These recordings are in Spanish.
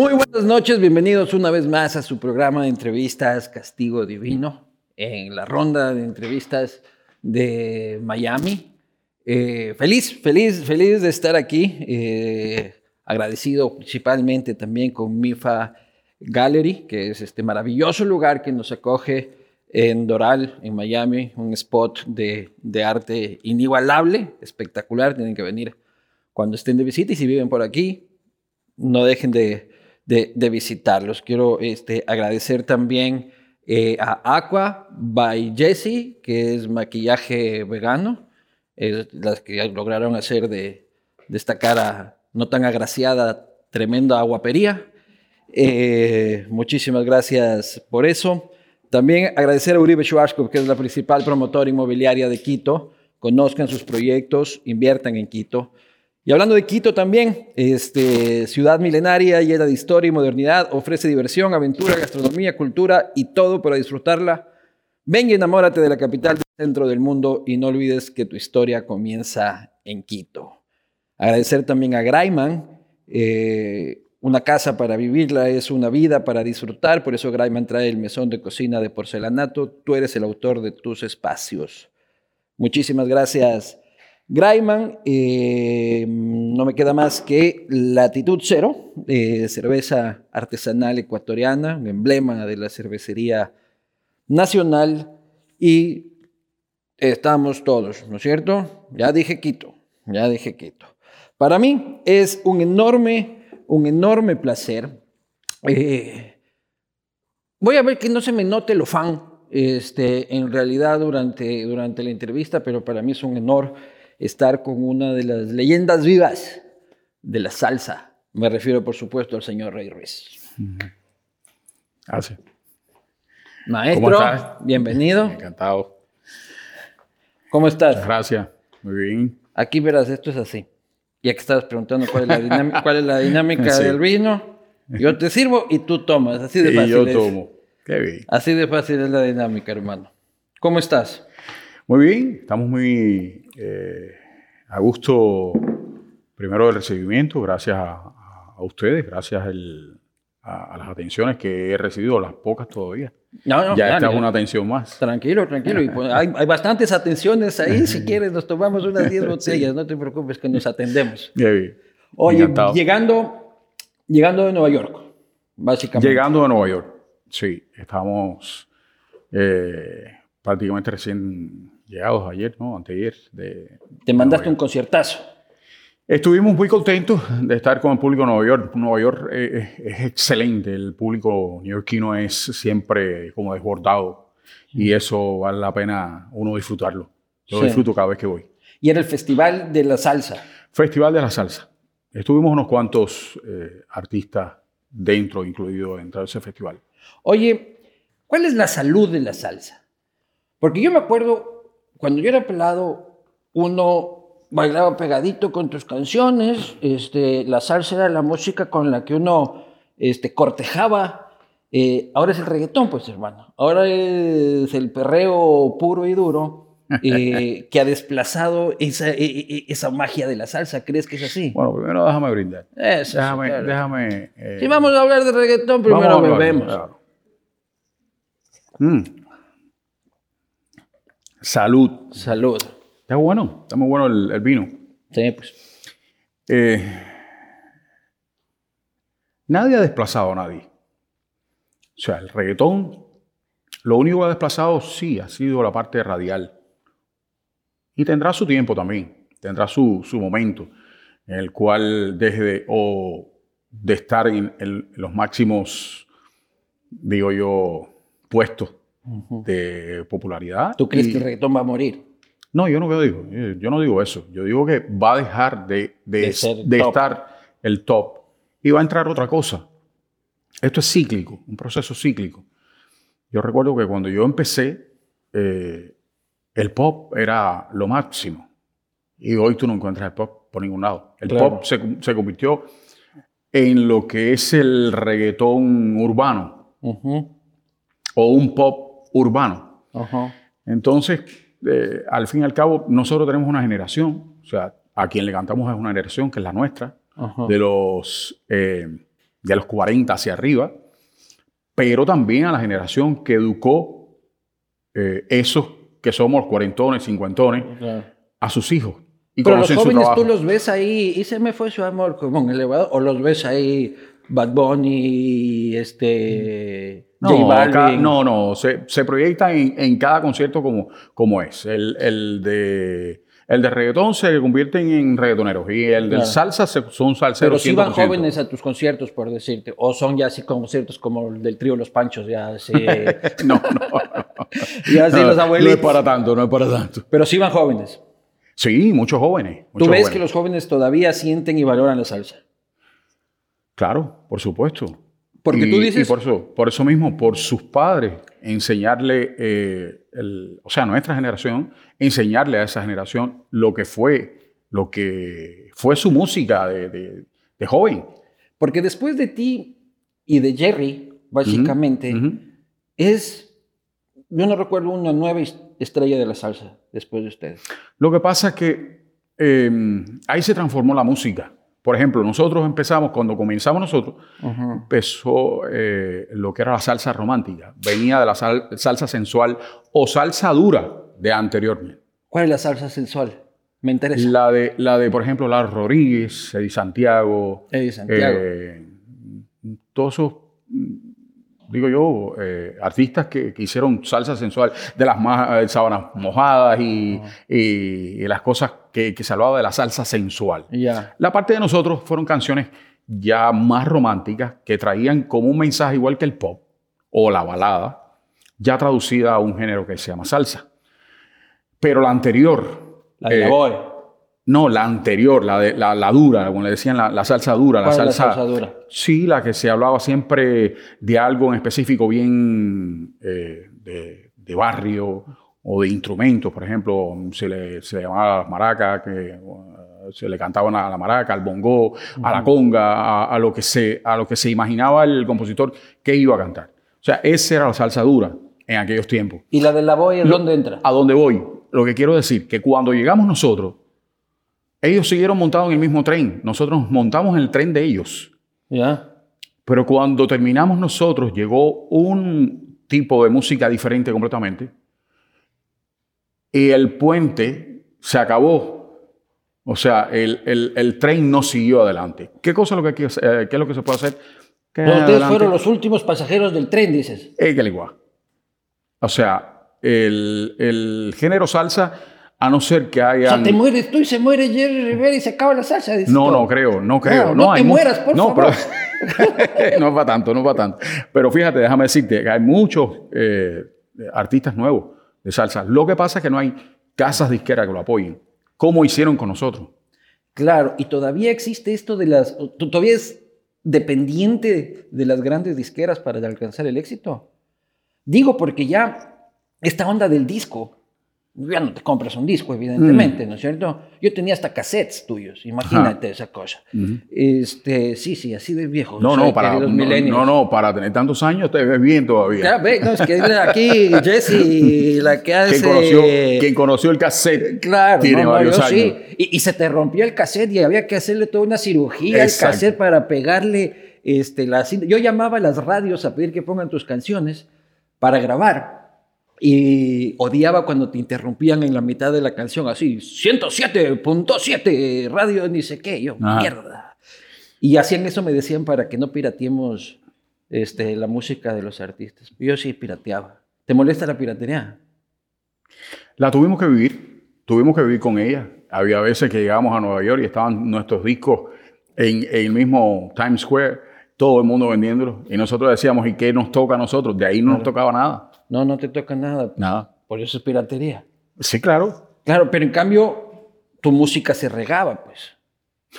Muy buenas noches, bienvenidos una vez más a su programa de entrevistas Castigo Divino, en la ronda de entrevistas de Miami. Eh, feliz, feliz, feliz de estar aquí, eh, agradecido principalmente también con MIFA Gallery, que es este maravilloso lugar que nos acoge en Doral, en Miami, un spot de, de arte inigualable, espectacular, tienen que venir cuando estén de visita y si viven por aquí, no dejen de, de, visitarlos. Quiero este, agradecer también eh, a Aqua by Jessie, que es maquillaje vegano, las que lograron hacer de, esta cara no tan agraciada, tremenda guapería. Eh, muchísimas gracias por eso. También agradecer a Uribe Schwarzkopf, que es la principal promotora inmobiliaria de Quito. Conozcan sus proyectos, inviertan en Quito. Y hablando de Quito también, este, ciudad milenaria, llena de historia y modernidad, ofrece diversión, aventura, gastronomía, cultura y todo para disfrutarla. Ven y enamórate de la capital del centro del mundo y no olvides que tu historia comienza en Quito. Agradecer también a Graiman. Eh, una casa para vivirla es una vida para disfrutar, por eso Graiman trae el mesón de cocina de porcelanato. Tú eres el autor de tus espacios. Muchísimas gracias Graiman, eh, no me queda más que Latitud Cero, eh, cerveza artesanal ecuatoriana, un emblema de la cervecería nacional. Y estamos todos, ¿no es cierto? Ya dije Quito, ya dije Quito. Para mí es un enorme, un enorme placer. Eh, voy a ver que no se me note lo fan este, en realidad durante, durante la entrevista, pero para mí es un honor estar con una de las leyendas vivas de la salsa. Me refiero, por supuesto, al señor Rey Ruiz. Gracias. Maestro, bienvenido. Encantado. ¿Cómo estás? Gracias. Muy bien. Aquí verás, esto es así. Ya que estabas preguntando cuál es la dinámica, cuál es la dinámica del vino, yo te sirvo y tú tomas. Así de fácil. Y yo tomo. Qué bien. Así de fácil es la dinámica, hermano. ¿Cómo estás? Muy bien, estamos muy eh, a gusto, primero del recibimiento, gracias a, ustedes, gracias a, las atenciones que he recibido, las pocas todavía. No, no, ya esta es una atención más. Tranquilo, tranquilo. Pues, hay, bastantes atenciones ahí. Si quieres, nos tomamos unas 10 botellas. No te preocupes que nos atendemos. Oye, llegando, llegando de Nueva York, básicamente. Llegando de Nueva York, sí. Estamos eh, prácticamente recién llegados ayer, ¿no? Anteayer. De, Te mandaste un conciertazo. Estuvimos muy contentos de estar con el público de Nueva York. Nueva York eh, eh, es, excelente. El público neoyorquino es siempre como desbordado. Y eso vale la pena uno disfrutarlo. Yo disfruto cada vez que voy. Y era el Festival de la Salsa. Festival de la Salsa. Estuvimos unos cuantos eh, artistas dentro, incluido dentro de ese festival. Oye, ¿cuál es la salud de la salsa? Porque yo me acuerdo cuando yo era pelado, uno bailaba pegadito con tus canciones, este, la salsa era la música con la que uno este, cortejaba. Eh, ahora es el reggaetón, pues hermano. Ahora es el perreo puro y duro eh, que ha desplazado esa, e, e, e, esa, magia de la salsa. ¿Crees que es así? Bueno, primero déjame brindar. déjame, déjame eh, si vamos a hablar de reggaetón, primero bebemos. Mm. Salud. Salud. Está bueno, está muy bueno el, vino. Sí, pues. Eh, nadie ha desplazado a nadie. O sea, el reggaetón, lo único que ha desplazado sí ha sido la parte radial. Y tendrá su tiempo también, tendrá su, momento en el cual deje de, o de estar en los máximos, digo yo, puestos de popularidad. ¿Tú crees que el reggaetón va a morir? No, yo no digo, yo no digo eso. Yo digo que va a dejar de, de, estar el top y va a entrar otra cosa. Esto es cíclico, un proceso cíclico. Yo recuerdo que cuando yo empecé, eh, el pop era lo máximo. Y hoy tú no encuentras el pop por ningún lado. El pop se, se, convirtió en lo que es el reggaetón urbano. O un pop urbano. Entonces, eh, al fin y al cabo, nosotros tenemos una generación, o sea, a quien le cantamos es una generación que es la nuestra, de los, eh, de los 40 hacia arriba, pero también a la generación que educó eh, esos que somos cuarentones, cincuentones, a sus hijos. Y pero los jóvenes tú los ves ahí y se me fue su amor como un elevador, o los ves ahí Bad Bunny, este... No, no, no, se, se proyecta en, en, cada concierto como, como es. El, el de el de reggaetón se convierten en reggaetoneros y el de salsa son salseros. Pero si van jóvenes a tus conciertos, por decirte, o son ya así conciertos como el del trío Los Panchos, ya así. no, no. ya así los abuelitos. No es para tanto, no es para tanto. Pero sí van jóvenes. Sí, muchos jóvenes. ¿Tú ves que los jóvenes todavía sienten y valoran la salsa? Claro, por supuesto. Porque tú dices... Y por eso, por eso mismo, por sus padres, enseñarle, eh, o sea, nuestra generación, enseñarle a esa generación lo que fue, lo que fue su música de, joven. Porque después de ti y de Jerry, básicamente, es, yo no recuerdo una nueva estrella de la salsa después de ustedes. Lo que pasa es que em, ahí se transformó la música. Por ejemplo, nosotros empezamos, cuando comenzamos nosotros, empezó eh, lo que era la salsa romántica. Venía de la salsa sensual o salsa dura de anteriormente. ¿Cuál es la salsa sensual? Me interesa. La de, la de por ejemplo, Lar Rodríguez, Eddie Santiago. Eddie Santiago. Eh, todos esos, digo yo, eh, artistas que, hicieron salsa sensual de las más, sábanas mojadas y, y, las cosas que, que, se hablaba de la salsa sensual. La parte de nosotros fueron canciones ya más románticas que traían como un mensaje igual que el pop o la balada, ya traducida a un género que se llama salsa. Pero la anterior. La de la eh, No, la anterior, la, de, la, dura, como le decían, la, salsa dura. La salsa, la salsa dura? Sí, la que se hablaba siempre de algo en específico bien eh, de, barrio o de instrumentos. Por ejemplo, se le, se llamaba las maracas, que uh, se le cantaban a la maraca, al bongo, a la conga, a, lo que se, a lo que se imaginaba el compositor que iba a cantar. O sea, esa era la salsa dura en aquellos tiempos. ¿Y la de la boya dónde entra? A dónde voy lo que quiero decir, que cuando llegamos nosotros, ellos siguieron montados en el mismo tren. Nosotros nos montamos en el tren de ellos. Ya. Pero cuando terminamos nosotros, llegó un tipo de música diferente completamente. Y el puente se acabó. O sea, el, tren no siguió adelante. ¿Qué cosa es lo que, eh, qué es lo que se puede hacer? ustedes fueron los últimos pasajeros del tren, dices. Igual. O sea, el, género salsa, a no ser que haya. O sea, te mueres tú y se muere Jerry Rivera y se acaba la salsa. No, no creo, no creo. No, te mueras, por no, favor. Pero, no va tanto, no va tanto. Pero fíjate, déjame decirte que hay muchos eh, artistas nuevos de salsa. Lo que pasa es que no hay casas disqueras que lo apoyen, como hicieron con nosotros. Claro, y todavía existe esto de las. ¿Todavía es dependiente de las grandes disqueras para alcanzar el éxito? Digo porque ya esta onda del disco. Ya no te compras un disco, evidentemente, mm. ¿no es cierto? Yo tenía hasta cassettes tuyos, imagínate esa cosa. este, sí, sí, así de viejo. No, no, para, no, no, no, para tener tantos años te ves bien todavía. Ya, ve, no, es que aquí Jesse, la que hace... Quien conoció, quien conoció el cassette claro, tiene varios años. Sí. Y, se te rompió el cassette y había que hacerle toda una cirugía al cassette para pegarle este, la Yo llamaba a las radios a pedir que pongan tus canciones para grabar y odiaba cuando te interrumpían en la mitad de la canción, así, 107.7, radio, ni sé qué, yo, mierda. Y hacían eso, me decían, para que no pirateemos este, la música de los artistas. Yo sí pirateaba. ¿Te molesta la piratería? La tuvimos que vivir, tuvimos que vivir con ella. Había veces que llegábamos a Nueva York y estaban nuestros discos en, el mismo Times Square, todo el mundo vendiéndolos. Y nosotros decíamos, ¿y qué nos toca a nosotros? De ahí no nos tocaba nada. No, no te toca nada. Nada. Por eso es piratería. Sí, claro. Claro, pero en cambio tu música se regaba, pues.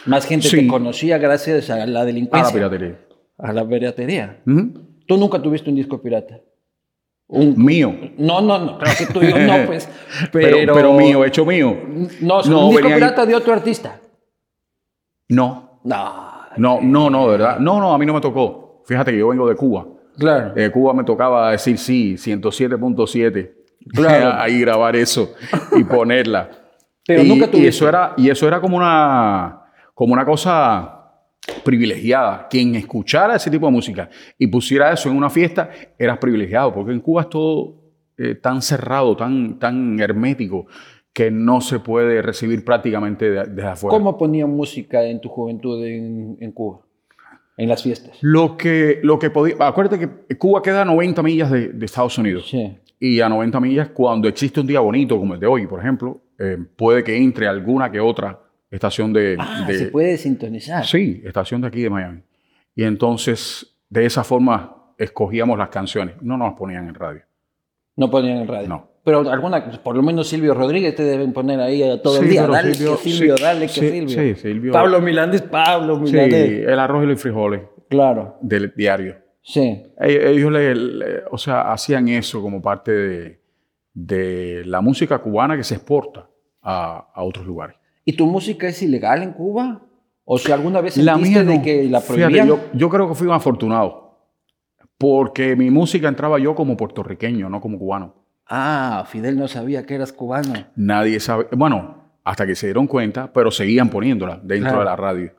Más gente te conocía gracias a la delincuencia. A la piratería. A la piratería. Tú nunca tuviste un disco pirata. Un mío. No, no, no, creo que tuyo no, pues. Pero, pero, mío, hecho mío. No, un disco pirata de otro artista. No. No. No, no, no, de verdad. No, no, a mí no me tocó. Fíjate que yo vengo de Cuba. Claro. Eh, Cuba me tocaba decir sí, 107.7. Claro. Ahí grabar eso y ponerla. Pero y, nunca tuviste. Y eso era, y eso era como una, como una cosa privilegiada. Quien escuchara ese tipo de música y pusiera eso en una fiesta, eras privilegiado, porque en Cuba es todo eh, tan cerrado, tan, tan hermético, que no se puede recibir prácticamente desde afuera. ¿Cómo ponían música en tu juventud en, Cuba? En las fiestas. Lo que, lo que podía. Acuérdate que Cuba queda a 90 millas de, Estados Unidos. Sí. Y a 90 millas, cuando existe un día bonito como el de hoy, por ejemplo, eh, puede que entre alguna que otra estación de, ah, se puede sintonizar. Sí, estación de aquí de Miami. Y entonces, de esa forma, escogíamos las canciones. No nos ponían en radio. No ponían en radio. No. Pero alguna, por lo menos Silvio Rodríguez te deben poner ahí todo el día. Dale Silvio, que Silvio, dale que Silvio. Sí, Silvio. Pablo Milandes, Pablo Milandes. Sí, el arroz y los frijoles. Claro. Del diario. Sí. Ellos, le, o sea, hacían eso como parte de, de la música cubana que se exporta a, a otros lugares. ¿Y tu música es ilegal en Cuba? ¿O si alguna vez sentiste de que la prohibían? yo, creo que fui un afortunado. Porque mi música entraba yo como puertorriqueño, no como cubano. Ah, Fidel no sabía que eras cubano. Nadie sabe. Bueno, hasta que se dieron cuenta, pero seguían poniéndola dentro de la radio.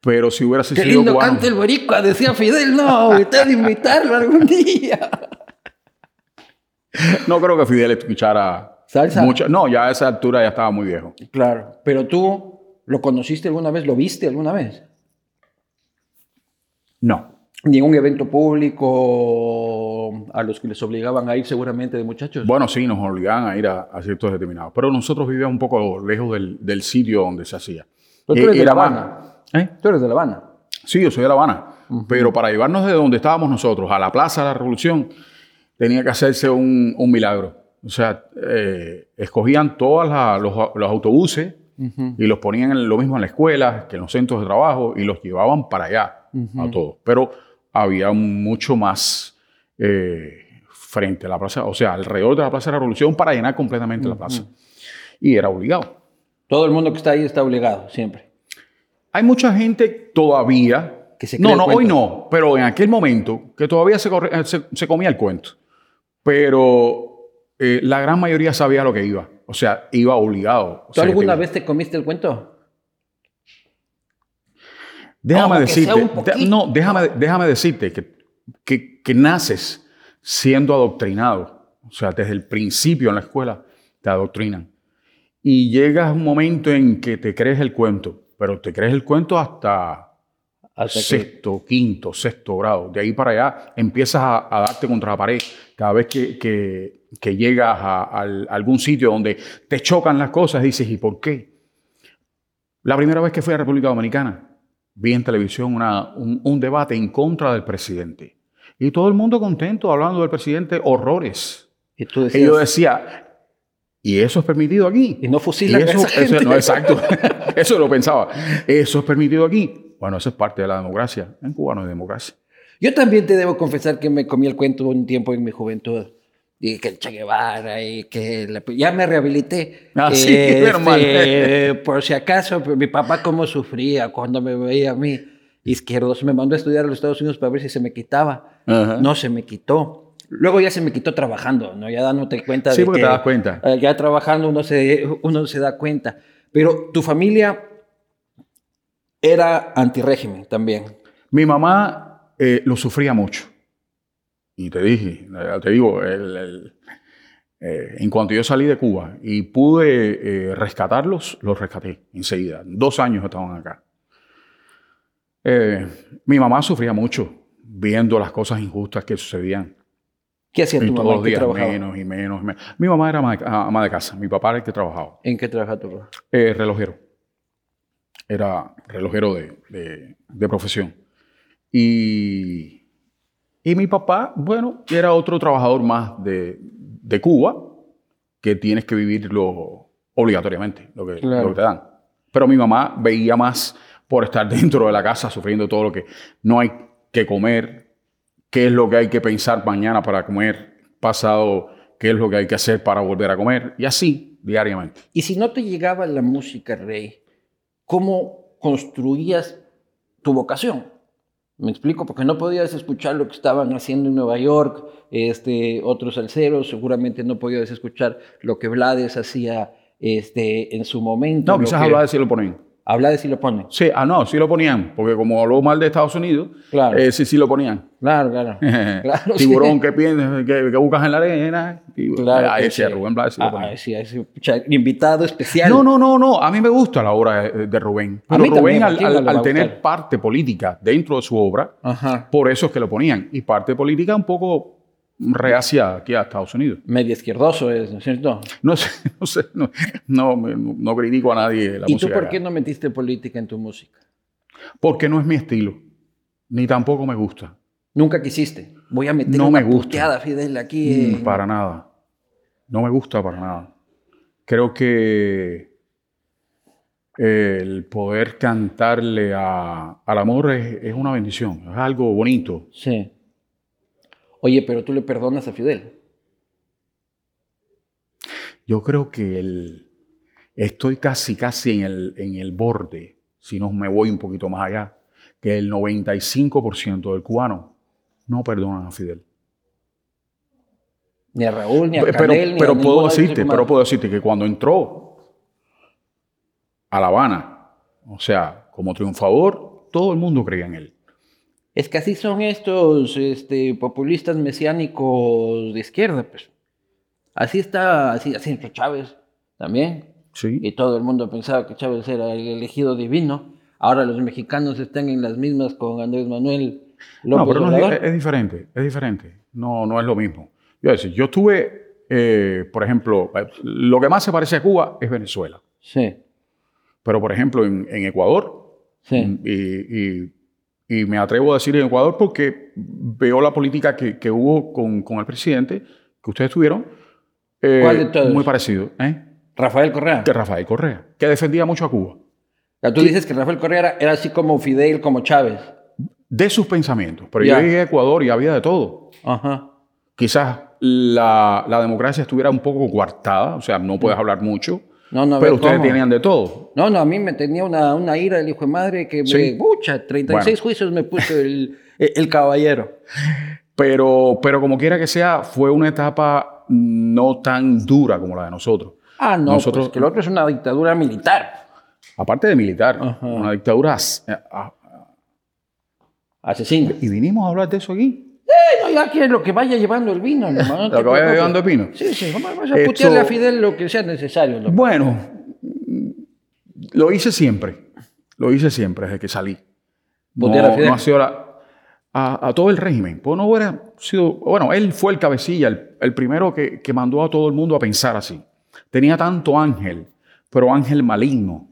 Pero si hubiera sido Qué lindo canta el boricua, decía Fidel. No, usted de invitarlo algún día. no creo que Fidel escuchara ¿Salsa? no, ya a esa altura ya estaba muy viejo. Claro, pero tú lo conociste alguna vez, lo viste alguna vez. No. Ni en un evento público a los que les obligaban a ir seguramente de muchachos. Bueno, sí, nos obligaban a ir a, a ciertos determinados. Pero nosotros vivíamos un poco lejos del, sitio donde se hacía. tú eres de La Habana. ¿Eh? Tú eres de La Habana. Sí, yo soy de La Habana. Pero para llevarnos de donde estábamos nosotros a la Plaza de la Revolución, tenía que hacerse un milagro. O sea, eh, escogían todos los, autobuses y los ponían en lo mismo en la escuela, que en los centros de trabajo, y los llevaban para allá a todos. Pero había mucho más eh, frente a la plaza, o sea, alrededor de la Plaza de la Revolución para llenar completamente la plaza. Y era obligado. Todo el mundo que está ahí está obligado, siempre. Hay mucha gente todavía... Que se no, no, hoy no, pero en aquel momento que todavía se, se comía el cuento. Pero eh, la gran mayoría sabía lo que iba. O sea, iba obligado. ¿Tú alguna vez te comiste el cuento? Déjame decirte, no, déjame, déjame decirte que, que, naces siendo adoctrinado. O sea, desde el principio en la escuela te adoctrinan. Y llegas un momento en que te crees el cuento, pero te crees el cuento hasta, sexto, quinto, sexto grado. De ahí para allá empiezas a, darte contra la pared cada vez que que llegas a, algún sitio donde te chocan las cosas, dices, ¿y por qué? La primera vez que fui a República Dominicana, vi en televisión un, debate en contra del presidente. Y todo el mundo contento hablando del presidente, horrores. Y, tú yo decía, ¿y eso es permitido aquí? Y no fusilan eso, eso, no, exacto. eso lo pensaba. ¿Eso es permitido aquí? Bueno, eso es parte de la democracia. En Cuba no hay democracia. Yo también te debo confesar que me comí el cuento un tiempo en mi juventud y que el Che Guevara y que ya me rehabilité. Ah, sí, este, Por si acaso, mi papá cómo sufría cuando me veía a mí izquierdo. Me mandó a estudiar a los Estados Unidos para ver si se me quitaba. No se me quitó. Luego ya se me quitó trabajando, ¿no? Ya dándote cuenta sí, porque te das cuenta. Eh, ya trabajando uno se, uno se da cuenta. Pero tu familia era antirégimen también. Mi mamá eh, lo sufría mucho. Y te dije, te digo, eh, en cuanto yo salí de Cuba y pude eh, rescatarlos, los rescaté enseguida. Dos años estaban acá. Eh, mi mamá sufría mucho viendo las cosas injustas que sucedían. ¿Qué hacía tu mamá? Todos los días menos y menos, Mi mamá era ama de, casa, mi papá era el que trabajaba. ¿En qué trabajaba tu papá? relojero. Era relojero de, de profesión. Y y mi papá, bueno, era otro trabajador más de, de Cuba que tienes que vivirlo obligatoriamente, lo que, te dan. Pero mi mamá veía más por estar dentro de la casa sufriendo todo lo que no hay que comer, qué es lo que hay que pensar mañana para comer, pasado, qué es lo que hay que hacer para volver a comer, y así diariamente. Y si no te llegaba la música, Rey, ¿cómo construías tu vocación? Me explico, porque no podías escuchar lo que estaban haciendo en Nueva York, este, otros salseros, seguramente no podías escuchar lo que Blades hacía este, en su momento. No, quizás a Blades sí lo ponen. Habla de si lo ponen. Sí, ah, no, sí lo ponían, porque como habló mal de Estados Unidos, Claro. eh, sí, sí lo ponían. Claro, claro. Claro, Tiburón sí. que piensas, que buscas en la arena. Y, Claro a que ese sí. Rubén Blades sí lo Ah, sí, ese invitado especial. No, no, no, no. A mí me gusta la obra de, Rubén. A Pero mí Rubén, también, ¿a al, tener parte política dentro de su obra, Ajá. por eso es que lo ponían. Y parte política un poco reacia aquí a Estados Unidos. Medio izquierdoso es, ¿no es cierto? No sé, no sé, no, no, critico a nadie la ¿Y tú por acá. qué no metiste política en tu música? Porque no es mi estilo, ni tampoco me gusta. Nunca quisiste. Voy a meter No una me gusta. Fidel, aquí. Mm, Para nada. No me gusta para nada. Creo que el poder cantarle a- al amor es, es una bendición, es algo bonito. Sí. Oye, pero tú le perdonas a Fidel. Yo creo que el- estoy casi, casi en el, en el borde, si no me voy un poquito más allá, que el 95% del cubano no perdonan a Fidel. Ni a Raúl, ni a Pero, Canel, ni pero a puedo decirte, pero puedo decirte que cuando entró a La Habana, o sea, como triunfador, todo el mundo creía en él. Es que así son estos este, populistas mesiánicos de izquierda, pues. Así está, así, así entró Chávez también. Sí. Y todo el mundo pensaba que Chávez era el elegido divino. Ahora los mexicanos están en las mismas con Andrés Manuel López No, pero no es, es diferente, es diferente. No, no es lo mismo. Yo, decir, yo estuve, eh, por ejemplo, lo que más se parece a Cuba es Venezuela. Sí, Pero, por ejemplo, en, en Ecuador, sí. y, y- y me atrevo a decir en Ecuador porque veo la política que, que hubo con, con el presidente, que ustedes tuvieron, eh, ¿Cuál de todos? muy parecido, ¿eh? Rafael Correa. que Rafael Correa, que defendía mucho a Cuba, sea, tú dices que Rafael Correa era, era así como Fidel, como Chávez. de sus pensamientos. Pero Ya. yo llegué a Ecuador y había de todo. Ajá. Quizás la, la democracia estuviera un poco coartada, o sea, no puedes hablar mucho, No, no, pero ustedes ¿cómo? tenían de todo. No, no, a mí me tenía una, una ira el hijo de madre que me... Pucha, 36 Bueno. juicios me puso el, el, el caballero. Pero, pero como quiera que sea, fue una etapa no tan dura como la de nosotros. Ah, no, Nosotros- pues que el otro es una dictadura militar. Aparte de militar, Ajá. una dictadura. as- eh, Asesino. Y vinimos a hablar de eso aquí. Eh, no, ya que lo que vaya llevando el vino, hermano. no Lo que vaya preocupes. llevando el vino. Sí, sí, vamos, vamos a Esto- putearle a Fidel lo que sea necesario. Bueno, lo hice siempre. Lo hice siempre desde que salí. No, Putear a Fidel. no ha sido la- a, a todo el régimen. Pues no hubiera sido. Bueno, él fue el cabecilla, el, el primero que, que mandó a todo el mundo a pensar así. Tenía tanto ángel, pero ángel maligno.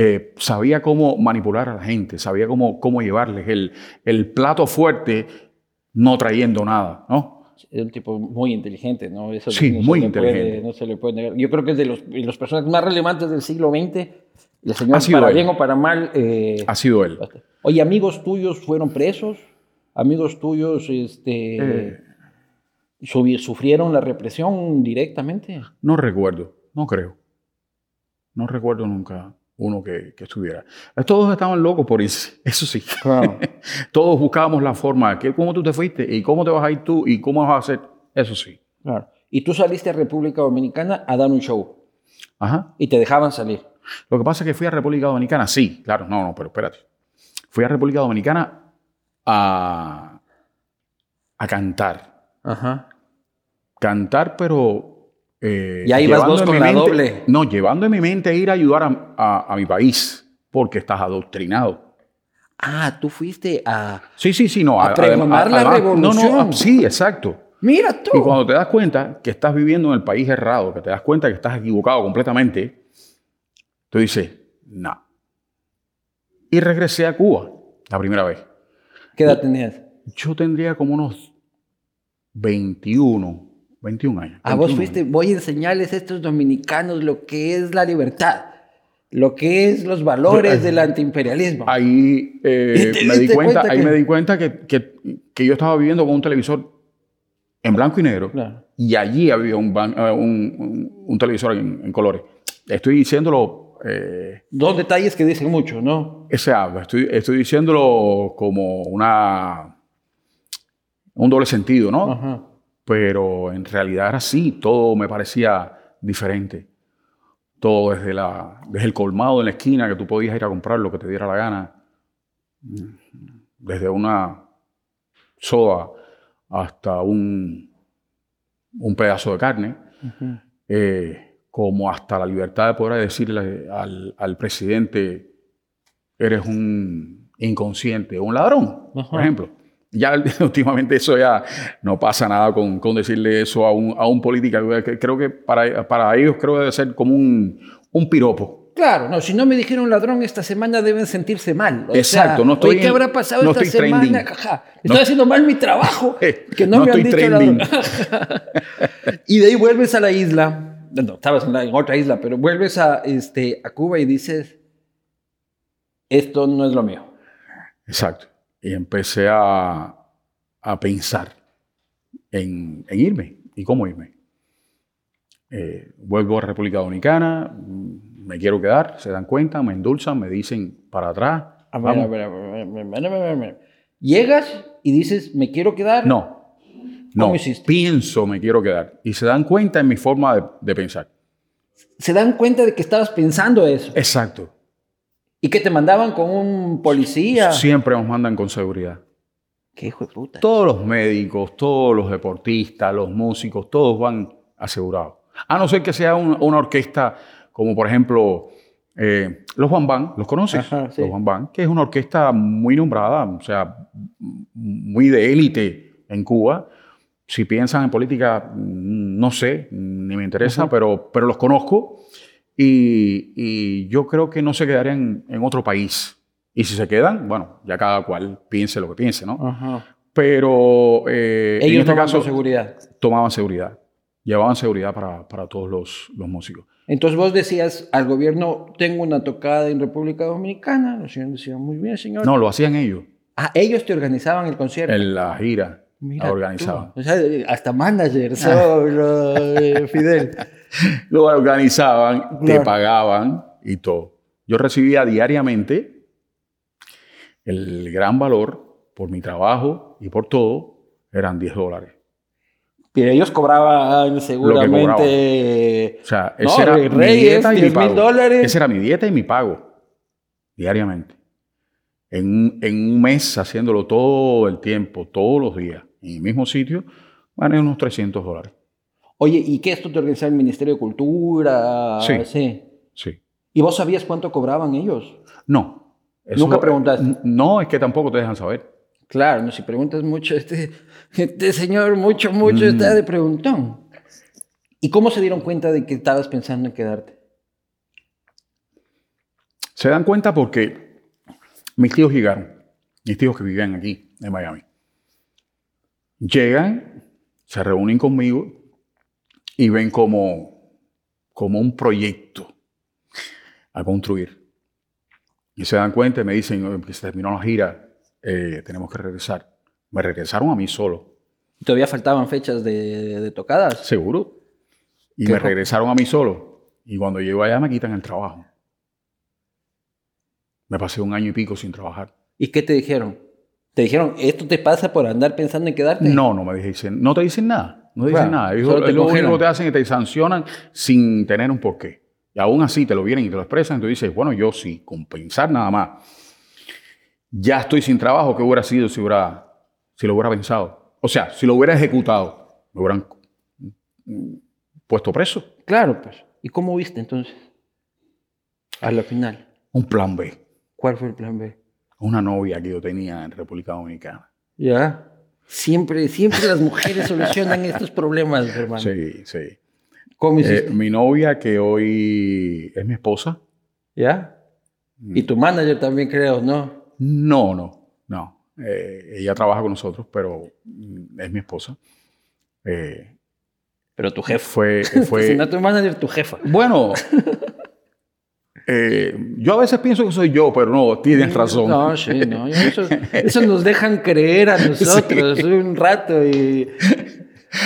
Eh, sabía cómo manipular a la gente, sabía cómo, cómo llevarles el, el plato fuerte, no trayendo nada, ¿no? Es un tipo muy inteligente, ¿no? Eso Sí, no se muy le puede- inteligente. no se le puede negar. Yo creo que es de los, de los personajes más relevantes del siglo XX. El señor, Ha sido para él. bien o para mal. eh, Ha sido él. Oye, amigos tuyos fueron presos. Amigos tuyos este, Eh. sufrieron la represión directamente. No recuerdo, no creo. No recuerdo nunca uno que, que estuviera. Todos estaban locos por irse, eso sí. Claro. Todos buscábamos la forma, que cómo tú te fuiste y cómo te vas a ir tú y cómo vas a hacer, eso sí. Claro. Y tú saliste a República Dominicana a dar un show Ajá. y te dejaban salir. Lo que pasa es que fui a República Dominicana, sí, claro, no, no, pero espérate. Fui a República Dominicana a, a cantar. Ajá. Cantar, pero... eh, Ya ibas llevando vos con la mente- doble. No, llevando en mi mente ir a ayudar a, a- a mi país, porque estás adoctrinado. Ah, tú fuiste a... Sí, sí, sí, no. A pregonar la No, revolución. no, ah, sí, exacto. Mira tú. Y cuando te das cuenta que estás viviendo en el país errado, que te das cuenta que estás equivocado completamente, tú dices, no. Y regresé a Cuba la primera vez. ¿Qué edad tenías? Yo tendría como unos 21, 21 años. Ah, vos 21 fuiste, años. voy a enseñarles a estos dominicanos lo que es la libertad, lo que es los valores del antiimperialismo. Ahí, eh, ¿Y te me, di cuenta, cuenta ahí que- me di cuenta que, que- que yo estaba viviendo con un televisor en blanco y negro Claro. y allí había un, ban- eh, un- un- un televisor en, en colores. Estoy diciéndolo, eh, Dos detalles que dicen mucho, ¿no? ese habla, estoy, estoy diciéndolo como una, un doble sentido, ¿no? Ajá. Pero en realidad era así, todo me parecía diferente. todo desde, la, desde el colmado en la esquina que tú podías ir a comprar lo que te diera la gana, desde una soda hasta un, un pedazo de carne, eh, como hasta la libertad de poder decirle al, al presidente, eres un inconsciente, un ladrón, por ejemplo. Ya últimamente eso ya no pasa nada con, con decirle eso a un, a un político. Creo que para, para ellos creo que debe ser como un, un piropo. Claro, no, si no me dijeron ladrón esta semana deben sentirse mal. Exacto, no estoy. ¿Qué habrá pasado esta semana? estoy haciendo mal mi trabajo. Que no, me han dicho ladrón. y de ahí vuelves a la isla. No, estabas en, en, otra isla, pero vuelves a, este, a Cuba y dices, esto no es lo mío. Exacto. Y empecé a, a pensar en, en, irme y cómo irme. Eh, vuelvo a República Dominicana, me quiero quedar, se dan cuenta, me endulzan, me dicen para atrás. A ver, a ver, a ver, Llegas y dices, me quiero quedar. No, no, pienso, me quiero quedar. Y se dan cuenta en mi forma de, de pensar. Se dan cuenta de que estabas pensando eso. Exacto. ¿Y que te mandaban con un policía? Siempre nos mandan con seguridad. ¿Qué hijo de puta? Todos los médicos, todos los deportistas, los músicos, todos van asegurados. A no ser que sea una orquesta como por ejemplo eh, los Juan ¿los conoces? Los Juan que es una orquesta muy nombrada, o sea, muy de élite en Cuba. Si piensan en política, no sé, ni me interesa, pero, pero los conozco. Y, yo creo que no se quedarían en otro país. Y si se quedan, bueno, ya cada cual piense lo que piense, ¿no? Pero eh, ellos en este caso, seguridad. Tomaban seguridad. Llevaban seguridad para, para todos los, los, músicos. Entonces vos decías al gobierno, tengo una tocada en República Dominicana. Los señores decían, muy bien, señor. No, lo hacían ellos. Ah, ellos te organizaban el concierto. En la gira. la organizaban. O sea, hasta manager, solo, eh, Fidel. lo organizaban, te pagaban y todo. Yo recibía diariamente el gran valor por mi trabajo y por todo, eran 10 dólares. Pero ellos cobraban seguramente. O sea, ese era mi dieta y mi pago. Dólares. Esa era mi dieta y mi pago. Diariamente. En, en, un mes haciéndolo todo el tiempo, todos los días, en el mismo sitio, van unos 300 dólares. Oye, ¿y qué esto te organizaba el Ministerio de Cultura? Sí. Sí. sí. ¿Y vos sabías cuánto cobraban ellos? No. ¿Nunca preguntaste? No, es que tampoco te dejan saber. Claro, no, si preguntas mucho, este, este señor mucho, mucho mm. está de preguntón. ¿Y cómo se dieron cuenta de que estabas pensando en quedarte? Se dan cuenta porque mis tíos llegaron, mis tíos que vivían aquí, en Miami. Llegan, se reúnen conmigo y ven como, como un proyecto a construir. Y se dan cuenta y me dicen que se terminó la gira, eh, tenemos que regresar. Me regresaron a mí solo. ¿Todavía faltaban fechas de, tocadas? Seguro. Y me regresaron a mí solo. Y cuando llego allá me quitan el trabajo. Me pasé un año y pico sin trabajar. ¿Y qué te dijeron? ¿Te dijeron, esto te pasa por andar pensando en quedarte? No, no me dicen, no te dicen nada. No dicen nada. Ellos, lo único que te hacen es que te sancionan sin tener un porqué. Y aún así te lo vienen y te lo expresan. Entonces dices, bueno, yo sí, compensar nada más. Ya estoy sin trabajo. ¿Qué hubiera sido si, hubiera, si lo hubiera pensado? O sea, si lo hubiera ejecutado, me hubieran puesto preso. Claro, pues. ¿Y cómo viste entonces? A la final. Un plan B. ¿Cuál fue el plan B? Una novia que yo tenía en República Dominicana. ¿Ya? Siempre, siempre las mujeres solucionan estos problemas, hermano. Sí, sí. ¿Cómo hiciste? Eh, mi novia, que hoy es mi esposa. ¿Ya? Mm. Y tu manager también, creo, ¿no? No, no, no. Eh, ella trabaja con nosotros, pero mm, es mi esposa. Eh, pero tu jefe. Fue, fue... si no tu manager, tu jefa. Bueno, Eh, yo a veces pienso que soy yo, pero no, tienes razón. No, sí, no. Eso, nos dejan creer a nosotros un rato. Y...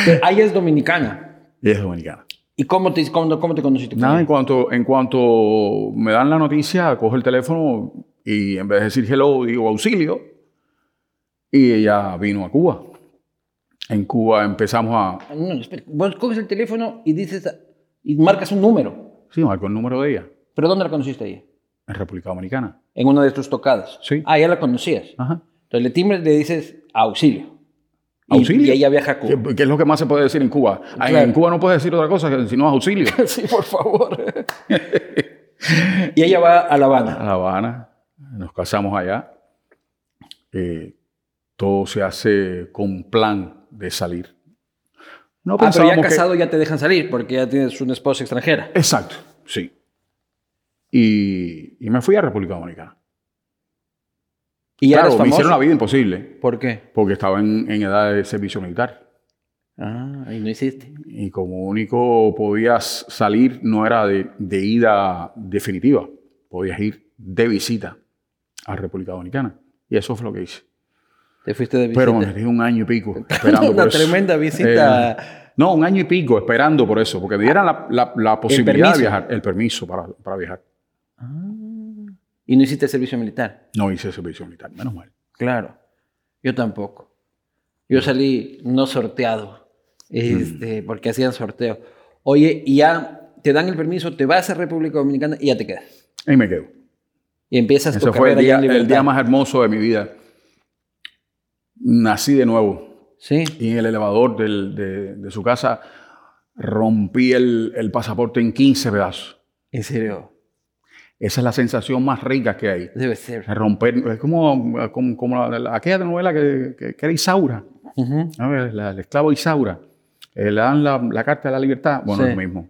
Ella es dominicana. Ella es dominicana. ¿Y cómo te, cómo, cómo te conociste? Nada, en cuanto, en cuanto me dan la noticia, cojo el teléfono y en vez de decir hello, digo auxilio. Y ella vino a Cuba. En Cuba empezamos a... No, espera. Vos coges el teléfono y dices y marcas un número. Sí, marcó el número de ella. ¿Pero dónde la conociste ella? En República Dominicana. En una de tus tocadas. Sí. Ah, ya la conocías. Ajá. Entonces le timbres le dices auxilio. Y- ¿Auxilio? Y, ella viaja a Cuba. ¿Qué, qué es lo que más se puede decir en Cuba? Ah, Claro. En Cuba no puedes decir otra cosa que si no auxilio. sí, por favor. y ella va a La a Habana. La Habana, nos casamos allá. Eh, todo se hace con plan de salir. No Ah, pero ya pensábamos que- casado ya te dejan salir porque ya tienes una esposa extranjera. Exacto, sí. Y, y me fui a República Dominicana. Y claro, eres me hicieron la vida imposible ¿Por qué? porque estaba en, en edad de servicio militar. Ah, y no hiciste. Y como único podías salir, no era de, de ida definitiva, podías ir de visita a República Dominicana. Y eso fue lo que hice. Te fuiste de visita. Pero me metí un año y pico esperando Una por eso. tremenda visita. Eh, no, un año y pico esperando por eso, porque me dieran la, la- la posibilidad de viajar, el permiso para, para viajar. Y no hiciste servicio militar. No hice servicio militar, menos mal. Claro. Yo tampoco. Yo salí no sorteado. Este, porque hacían sorteo. Oye, y ya te dan el permiso, te vas a República Dominicana y ya te quedas. Y me quedo. Y empiezas tu Ese fue el día, el más hermoso de mi vida. Nací de nuevo. Sí. Y en el elevador del- de, de su casa rompí el, el pasaporte en 15 pedazos. En serio. Esa es la sensación más rica que hay. Debe ser. Romper, es como, como, como la- la- aquella novela que, que- que era Isaura. A ver, la- el esclavo Isaura. Eh, le dan la, la carta de la libertad. Bueno, Sí. es lo mismo.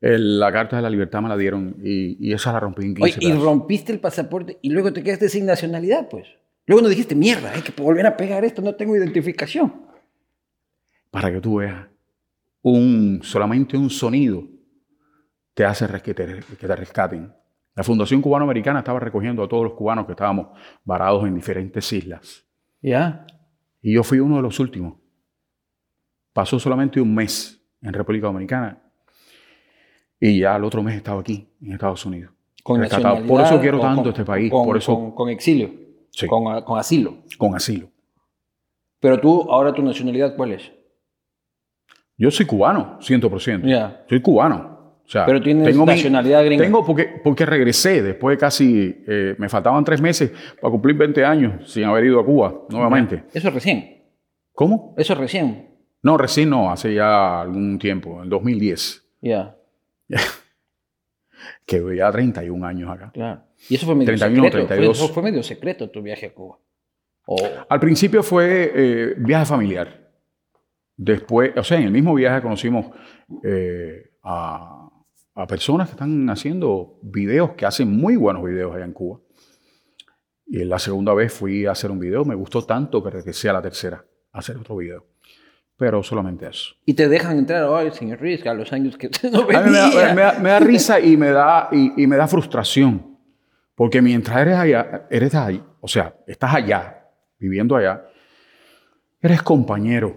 El- la carta de la libertad me la dieron y, y esa la rompí en 15 Oye, y pedazos. rompiste el pasaporte y luego te quedaste sin nacionalidad, pues. Luego no dijiste, mierda, hay que volver a pegar esto, no tengo identificación. Para que tú veas, un, solamente un sonido te hace que te, que te rescaten. La Fundación Cubano-Americana estaba recogiendo a todos los cubanos que estábamos varados en diferentes islas. Ya. Y yo fui uno de los últimos. Pasó solamente un mes en República Dominicana y ya el otro mes estaba aquí, en Estados Unidos. Con Rescatado. Por eso quiero tanto con- este país, Con, por eso- con- con exilio. Sí. Con, asilo. Con asilo. Pero tú, ahora tu nacionalidad, ¿cuál es? Yo soy cubano, 100%. Ya. Soy cubano. O sea, Pero tienes mi- nacionalidad gringa. Tengo porque, porque regresé después de casi, eh, me faltaban tres meses para cumplir 20 años sin haber ido a Cuba nuevamente. Eso es recién. ¿Cómo? Eso es recién. No, recién no, hace ya algún tiempo, en 2010, Ya, que voy ya 31 años acá. claro. Y eso fue medio 31, secreto. Fue, 32. eso fue medio secreto tu viaje a Cuba. Al principio fue eh, viaje familiar. Después, o sea, en el mismo viaje conocimos eh, a, a personas que están haciendo videos, que hacen muy buenos videos allá en Cuba. Y la segunda vez fui a hacer un video, me gustó tanto que regresé a la tercera a hacer otro video. Pero solamente eso. y te dejan entrar, ay, señor Ruiz, a los años que no A mí me, da, venía. me da- me da risa y me da, y, y me da frustración. Porque mientras eres allá, eres ahí, o sea, estás allá, viviendo allá, eres compañero.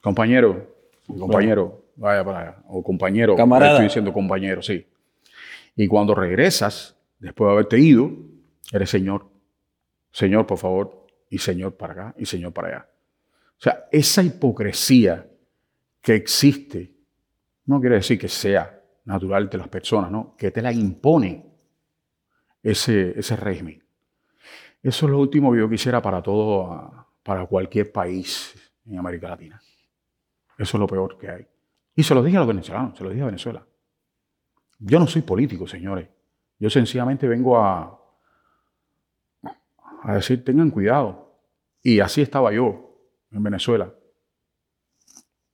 Compañero, compañero, vaya para allá. O compañero, Camarada. estoy diciendo compañero, sí. Y cuando regresas, después de haberte ido, eres señor. Señor, por favor, y señor para acá, y señor para allá. O sea, esa hipocresía que existe no quiere decir que sea natural de las personas, ¿no? Que te la imponen ese, ese régimen. Eso es lo último que yo quisiera para todo, para cualquier país en América Latina. Eso es lo peor que hay. Y se lo dije a los venezolanos, se lo dije a Venezuela. Yo no soy político, señores. Yo sencillamente vengo a, decir, tengan cuidado. Y así estaba yo en Venezuela.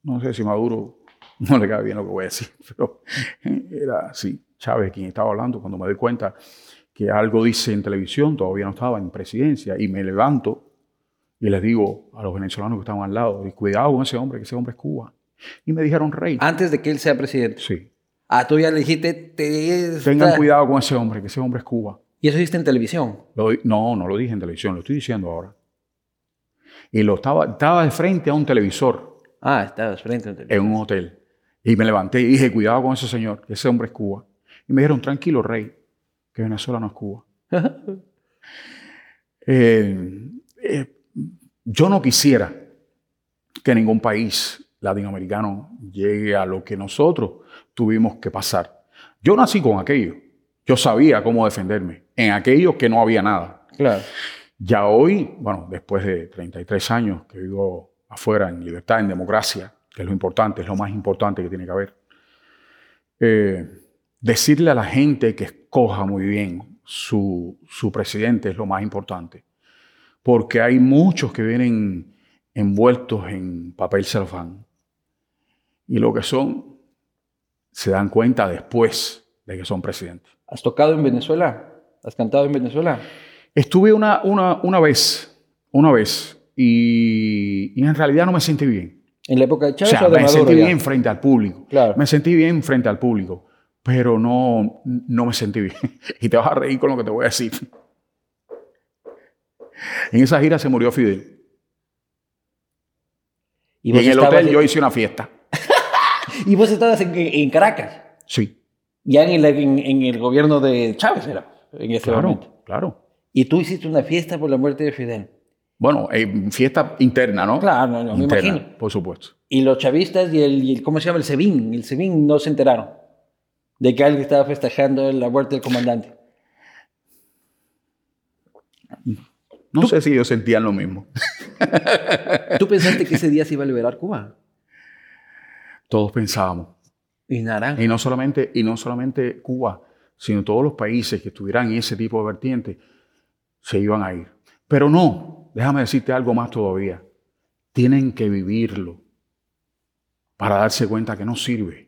No sé si Maduro no le cae bien lo que voy a decir, pero era así. Chávez quien estaba hablando cuando me doy cuenta que algo dice en televisión, todavía no estaba en presidencia, y me levanto y les digo a los venezolanos que estaban al lado, cuidado con ese hombre, que ese hombre es Cuba. Y me dijeron, rey, Antes de que él sea presidente. sí, Ah, tú ya le dijiste, te- tengan cuidado con ese hombre, que ese hombre es Cuba. Y eso viste en televisión. Lo no, no lo dije en televisión, lo estoy diciendo ahora. Y lo estaba, estaba de frente a un televisor Ah, estabas frente a en televisión. un hotel. Y me levanté y dije, cuidado con ese señor, que ese hombre es Cuba. Y me dijeron, tranquilo, rey, que Venezuela no es Cuba. Eh, eh, yo no quisiera que ningún país latinoamericano llegue a lo que nosotros tuvimos que pasar. Yo nací con aquello. Yo sabía cómo defenderme. En aquello que no había nada. Claro. Ya hoy, bueno, después de 33 años que vivo afuera en libertad, en democracia, que es lo importante, es lo más importante que tiene que haber, eh, decirle a la gente que escoja muy bien su, su presidente es lo más importante. Porque hay muchos que vienen envueltos en papel celofán. Y lo que son, se dan cuenta después de que son presidentes. ¿Has tocado en Venezuela? ¿Has cantado en Venezuela? Estuve una, una, una vez, una vez, y, en realidad no me sentí bien. ¿En la época de Chávez o, sea, me sentí bien frente al público. Claro. Me sentí bien frente al público, pero no, no me sentí bien. y te vas a reír con lo que te voy a decir. En esa gira se murió Fidel. Y, en el hotel yo hice una fiesta. ¿Y vos estabas en, Caracas? Sí. Ya en el, gobierno de Chávez era, en ese claro, momento. Claro. Y tú hiciste una fiesta por la muerte de Fidel. Bueno, fiesta interna, ¿no? Claro, no, me imagino. Por supuesto. Y los chavistas y el, ¿cómo se llama? El SEBIN. El SEBIN no se enteraron de que alguien estaba festejando la muerte del comandante. No sé si ellos sentían lo mismo. ¿Tú pensaste que ese día se iba a liberar Cuba? Todos pensábamos. Y naranja. Y no solamente, y no solamente Cuba, sino todos los países que estuvieran en ese tipo de vertiente se iban a ir. Pero no, déjame decirte algo más todavía. Tienen que vivirlo para darse cuenta que no sirve.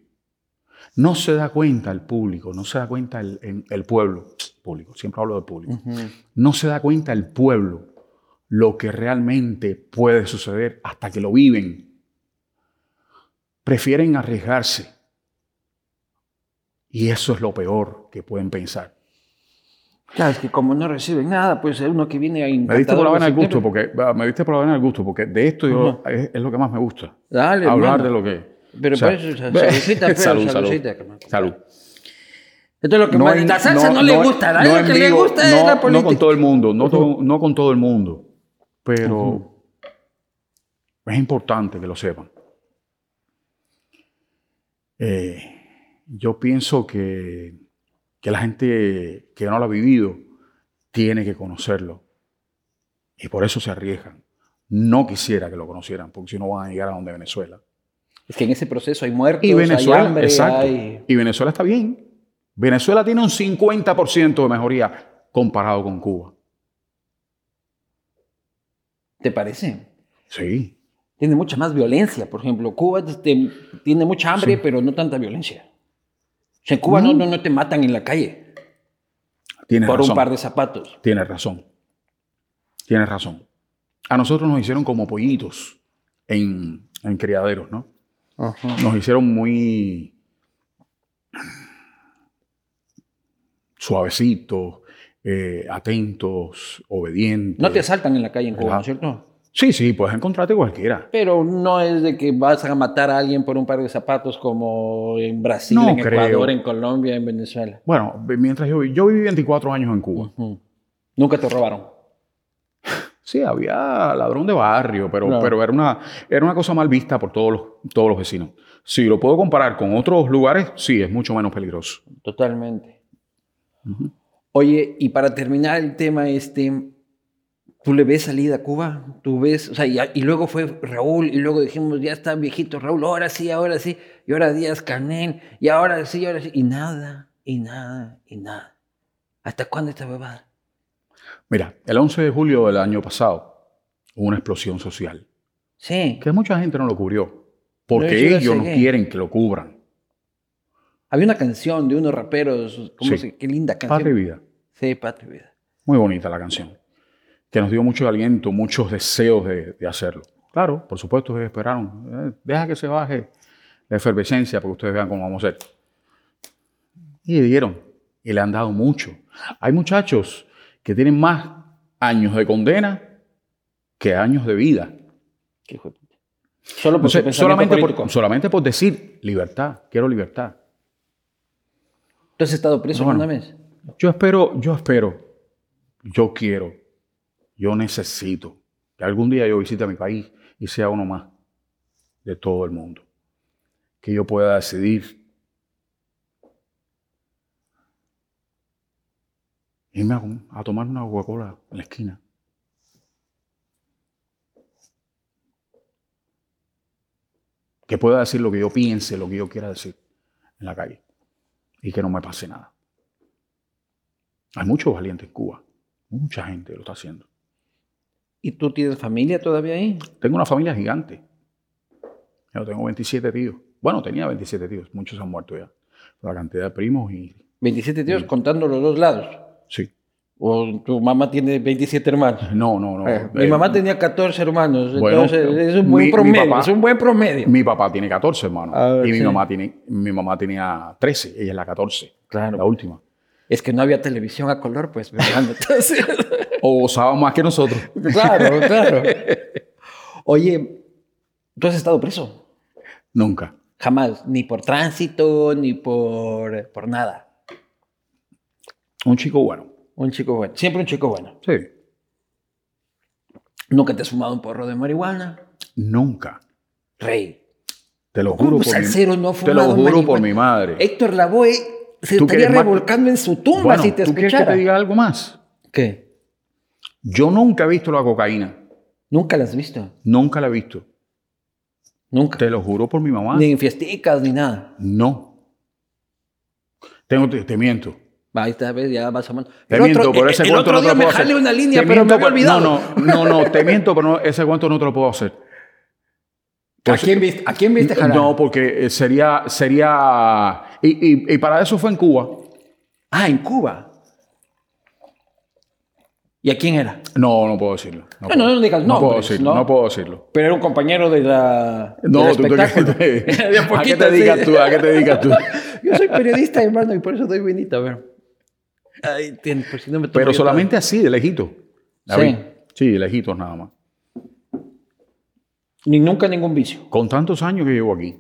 No se da cuenta el público, no se da cuenta el, el pueblo, público, siempre hablo del público, no se da cuenta el pueblo lo que realmente puede suceder hasta que lo viven. Prefieren arriesgarse. Y eso es lo peor que pueden pensar. Claro, es que como no reciben nada, pues es uno que viene a Me diste por la vena el gusto, porque, me diste por la vena el gusto, porque de esto yo, es, lo que más me gusta. Dale, Hablar de lo que... Pero por eso, saludcita, salud, salud, salud. Esto es lo que no más, la salsa no, le gusta, ¿no? lo que le gusta es la política. No con todo el mundo, no, no con todo el mundo, pero es importante que lo sepan. Eh, yo pienso que, que la gente que no lo ha vivido tiene que conocerlo y por eso se arriesgan. No quisiera que lo conocieran, porque si no van a llegar a donde Venezuela. Es que en ese proceso hay muertos, y Venezuela, hay hambre, exacto. Y Venezuela está bien. Venezuela tiene un 50% de mejoría comparado con Cuba. ¿Te parece? Sí. Tiene mucha más violencia, por ejemplo. Cuba tiene mucha hambre, pero no tanta violencia. en Cuba no, no, te matan en la calle. Tienes por un par de zapatos. Tienes razón. Tienes razón. A nosotros nos hicieron como pollitos en, criaderos, ¿no? Nos hicieron muy suavecitos, eh, atentos, obedientes. No te asaltan en la calle en Cuba, ¿no es cierto? Sí, sí, puedes encontrarte cualquiera. Pero no es de que vas a matar a alguien por un par de zapatos como en Brasil, en Ecuador, en Colombia, en Venezuela. Bueno, mientras yo, yo viví 24 años en Cuba. ¿Nunca te robaron? Sí, había ladrón de barrio, pero, pero era, una, era una cosa mal vista por todos los, todos los vecinos. Si lo puedo comparar con otros lugares, sí, es mucho menos peligroso. Totalmente. Oye, y para terminar el tema este, ¿tú le ves salida a Cuba? ¿Tú ves? O sea, y, luego fue Raúl, y luego dijimos, ya está viejito Raúl, ahora sí, ahora sí, y ahora Díaz Canel, y ahora sí, ahora sí, y nada, y nada, y nada. ¿Hasta cuándo esta bebada? Mira, el 11 de julio del año pasado hubo una explosión social. Sí. Que mucha gente no lo cubrió, porque ellos no quieren que lo cubran. Había una canción de unos raperos, ¿cómo se, qué linda canción. Patria y Vida. Sí, Patria y Vida. Muy bonita la canción, que nos dio mucho aliento, muchos deseos de, hacerlo. Claro, por supuesto, ustedes esperaron. Eh, deja que se baje la efervescencia para que ustedes vean cómo vamos a hacer. Y le dieron, y le han dado mucho. Hay muchachos que tienen más años de condena que años de vida. ¿Qué Solo por solamente, por, solamente por decir libertad, quiero libertad. ¿Tú has estado preso una vez? Yo espero, yo espero, yo quiero, yo necesito que algún día yo visite mi país y sea uno más de todo el mundo. Que yo pueda decidir irme a, a tomar una Coca-Cola en la esquina. Que pueda decir lo que yo piense, lo que yo quiera decir en la calle. Y que no me pase nada. Hay muchos valientes en Cuba. Mucha gente lo está haciendo. ¿Y tú tienes familia todavía ahí? Tengo una familia gigante. Yo tengo 27 tíos. Bueno, tenía 27 tíos. Muchos han muerto ya. La cantidad de primos y... 27 tíos contando los dos lados. Sí. ¿O tu mamá tiene 27 hermanos? No, no, no. Eh, mi mamá tenía 14 hermanos. entonces es un buen promedio. es un buen promedio. Mi papá tiene 14 hermanos. y mi, mamá tiene, mi mamá tenía 13. Ella es la 14. Claro. La última. Es que no había televisión a color, pues. o usaban más que nosotros. Claro, claro. Oye, ¿tú has estado preso? Nunca. Jamás, ni por tránsito, ni por, por nada. Un chico bueno. Un chico bueno. Siempre un chico bueno. Sí. ¿Nunca te has fumado un porro de marihuana? Nunca. Rey. Te lo juro por mi, no Te lo juro por mi madre. Héctor Lavoe se estaría revolcando en su tumba si te ¿tú quieres que te diga algo más? ¿Qué? Yo nunca he visto la cocaína. ¿Nunca la has visto? Nunca la he visto. Nunca. Te lo juro por mi mamá. Ni en fiesticas ni nada. No. Tengo, te, miento. Ahí está, ves, ya vas a Te miento, pero ese el, cuento otro día no te me hacer. una línea, pero me había olvidado. No, no, no, no, te miento, pero ese cuento no te lo puedo hacer. ¿A quién viste, ¿A quién viste jalar? No, porque eh, sería, sería, y, y, y para eso fue en Cuba. Ah, en Cuba. ¿Y a quién era? No, no puedo decirlo. No, no, no, digas no. Puedo decirlo, ¿no? puedo decirlo. Pero era un compañero de la. No, tú, espectáculo. Te, ¿A qué te digas tú? ¿A qué te dedicas tú? Yo soy periodista, hermano, y por eso doy vinita, a ver. Ay, por si no me Pero solamente así, de lejito. Sí. Sí, de lejitos nada más. Ni nunca ningún vicio. Con tantos años que llevo aquí.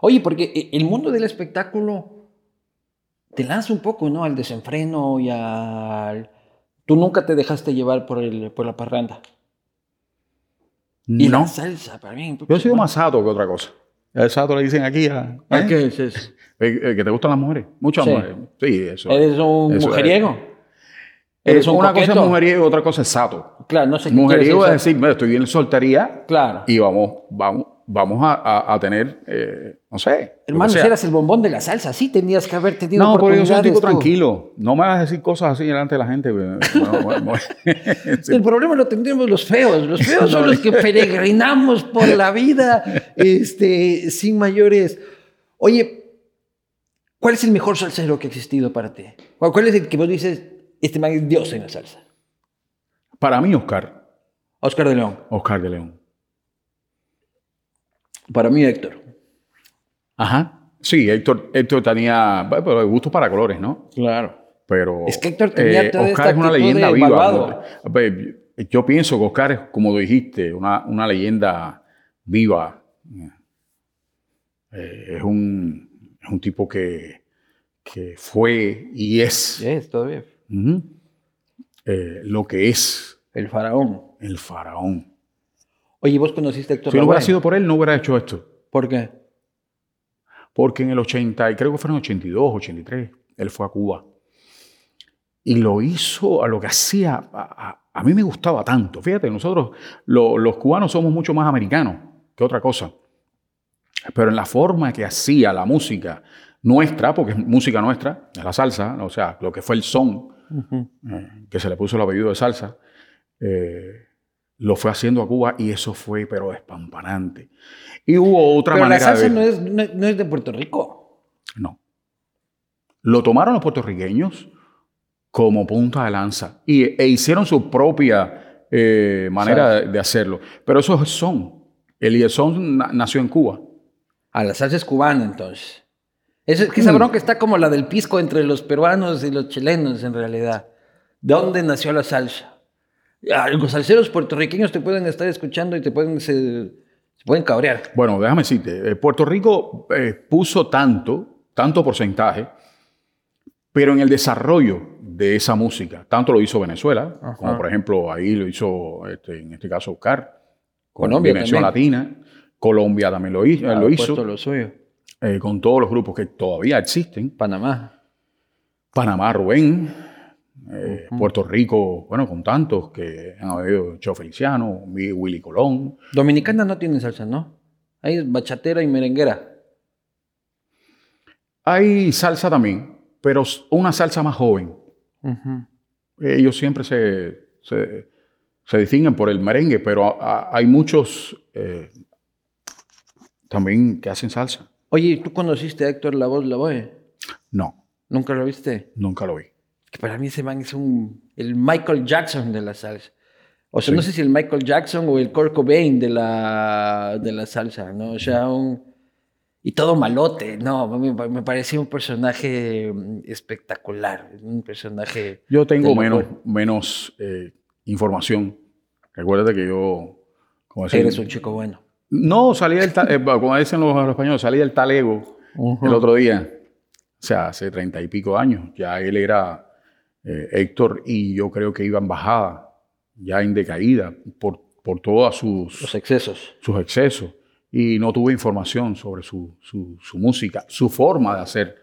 Oye, porque el mundo del espectáculo te lanza un poco, ¿no? Al desenfreno y al Tú nunca te dejaste llevar por, el, por la parranda. Y no. la salsa, para mí. Yo he sido más sato que otra cosa. El sato le dicen aquí a... ¿eh? ¿Qué es eso? que te gustan las mujeres. Muchas mujeres. Sí, eso. ¿Eres un mujeriego? ¿Eres un una cosa es mujeriego y otra cosa es sato. Claro, no sé qué Mujeriego es decir, estoy en soltería. Claro. Y vamos, vamos, vamos a, a, tener, eh, no sé. Hermano, si eras el bombón de la salsa, sí tenías que haber tenido No, pero yo soy un tipo tranquilo. No me vas a decir cosas así delante de la gente. el problema lo tendríamos los feos. Los feos son los que peregrinamos por la vida este, sin mayores. Oye, ¿cuál es el mejor salsero que ha existido para ti? ¿Cuál es el que vos dices, este man es Dios en la salsa? Para mí, Oscar. Oscar de León. Oscar de León. Para mí, Héctor. Ajá. Sí, Héctor, Héctor tenía bueno, gusto para colores, ¿no? Claro. Pero es que Héctor tenía eh, Oscar es una leyenda viva. Yo pienso que Oscar es, como dijiste, una, una leyenda viva. Eh, es, un, es, un, tipo que, que, fue y es. Es todavía. eh, lo que es. El faraón. El faraón. Oye, ¿vos conociste a Héctor Si no hubiera sido por él, no hubiera hecho esto. ¿Por qué? Porque en el 80, y creo que fue en el 82, 83, él fue a Cuba. Y lo hizo a lo que hacía, a, mí me gustaba tanto. Fíjate, nosotros los cubanos somos mucho más americanos que otra cosa. Pero en la forma que hacía la música nuestra, porque es música nuestra, es la salsa, o sea, lo que fue el son, eh, que se le puso el apellido de salsa, eh, lo fue haciendo a Cuba y eso fue, pero espampanante. Y hubo otra pero manera. la salsa no, es, no, es, de Puerto Rico. No. Lo tomaron los puertorriqueños como punta de lanza y, e hicieron su propia eh, manera de, hacerlo. Pero eso es son. El son nació en Cuba. A la salsa es cubana, entonces. Es que esa mm. bronca está como la del pisco entre los peruanos y los chilenos, en realidad. ¿De dónde nació la salsa? Ah, los salseros puertorriqueños te pueden estar escuchando y te pueden, se, pueden cabrear. Bueno, déjame decirte, eh, Puerto Rico eh, puso tanto, tanto porcentaje, pero en el desarrollo de esa música, tanto lo hizo Venezuela, como por ejemplo ahí lo hizo, este, en este caso, Oscar, Colombia Dimensión Latina, Colombia también lo, hizo, lo hizo lo suyo. Eh, con todos los grupos que todavía existen. Panamá. Panamá, Rubén, Eh, Puerto Rico, bueno, con tantos que han habido Cheo Feliciano, Willy Colón. Dominicana no tiene salsa, ¿no? Hay bachatera y merenguera. Hay salsa también, pero una salsa más joven. Ellos siempre se, se, distinguen por el merengue, pero hay muchos eh, también que hacen salsa. Oye, ¿tú conociste a Héctor Lavoe Lavoe? No. ¿Nunca lo viste? Nunca lo vi. Que para mí ese man es un, el Michael Jackson de la salsa. O sea, no sé si el Michael Jackson o el Kurt Cobain de la, de la salsa, ¿no? O sea, un... Y todo malote, no, me, me parecía un personaje mm, espectacular, un personaje... Yo tengo menos, menos eh, información. Recuérdate que yo... Como Eres un chico bueno. No, salí del, eh, como dicen los, españoles, salí del talego el otro día. O sea, hace treinta y pico años. Ya él era eh, Héctor y yo creo que iba en bajada, ya en decaída, por, por todos sus... Los excesos. Sus excesos. Y no tuve información sobre su, su, música, su forma de hacer.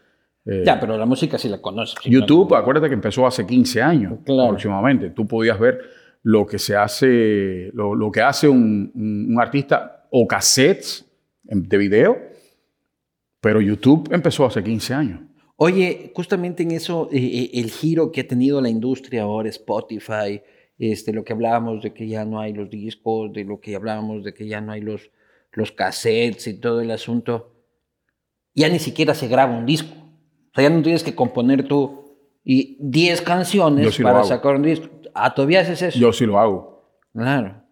Eh, ya, pero la música sí la conoces. YouTube, acuérdate que empezó hace 15 años aproximadamente. Tú podías ver lo que se hace, lo, lo que hace un, un artista o cassettes de video, pero YouTube empezó hace 15 años. Oye, justamente en eso, eh, eh, el giro que ha tenido la industria ahora, Spotify, este, lo que hablábamos de que ya no hay los discos, de lo que hablábamos de que ya no hay los, los cassettes y todo el asunto, ya ni siquiera se graba un disco. O sea, ya no tienes que componer tú y 10 canciones para sacar un disco. Ah, todavía haces eso. Yo sí lo hago. Claro.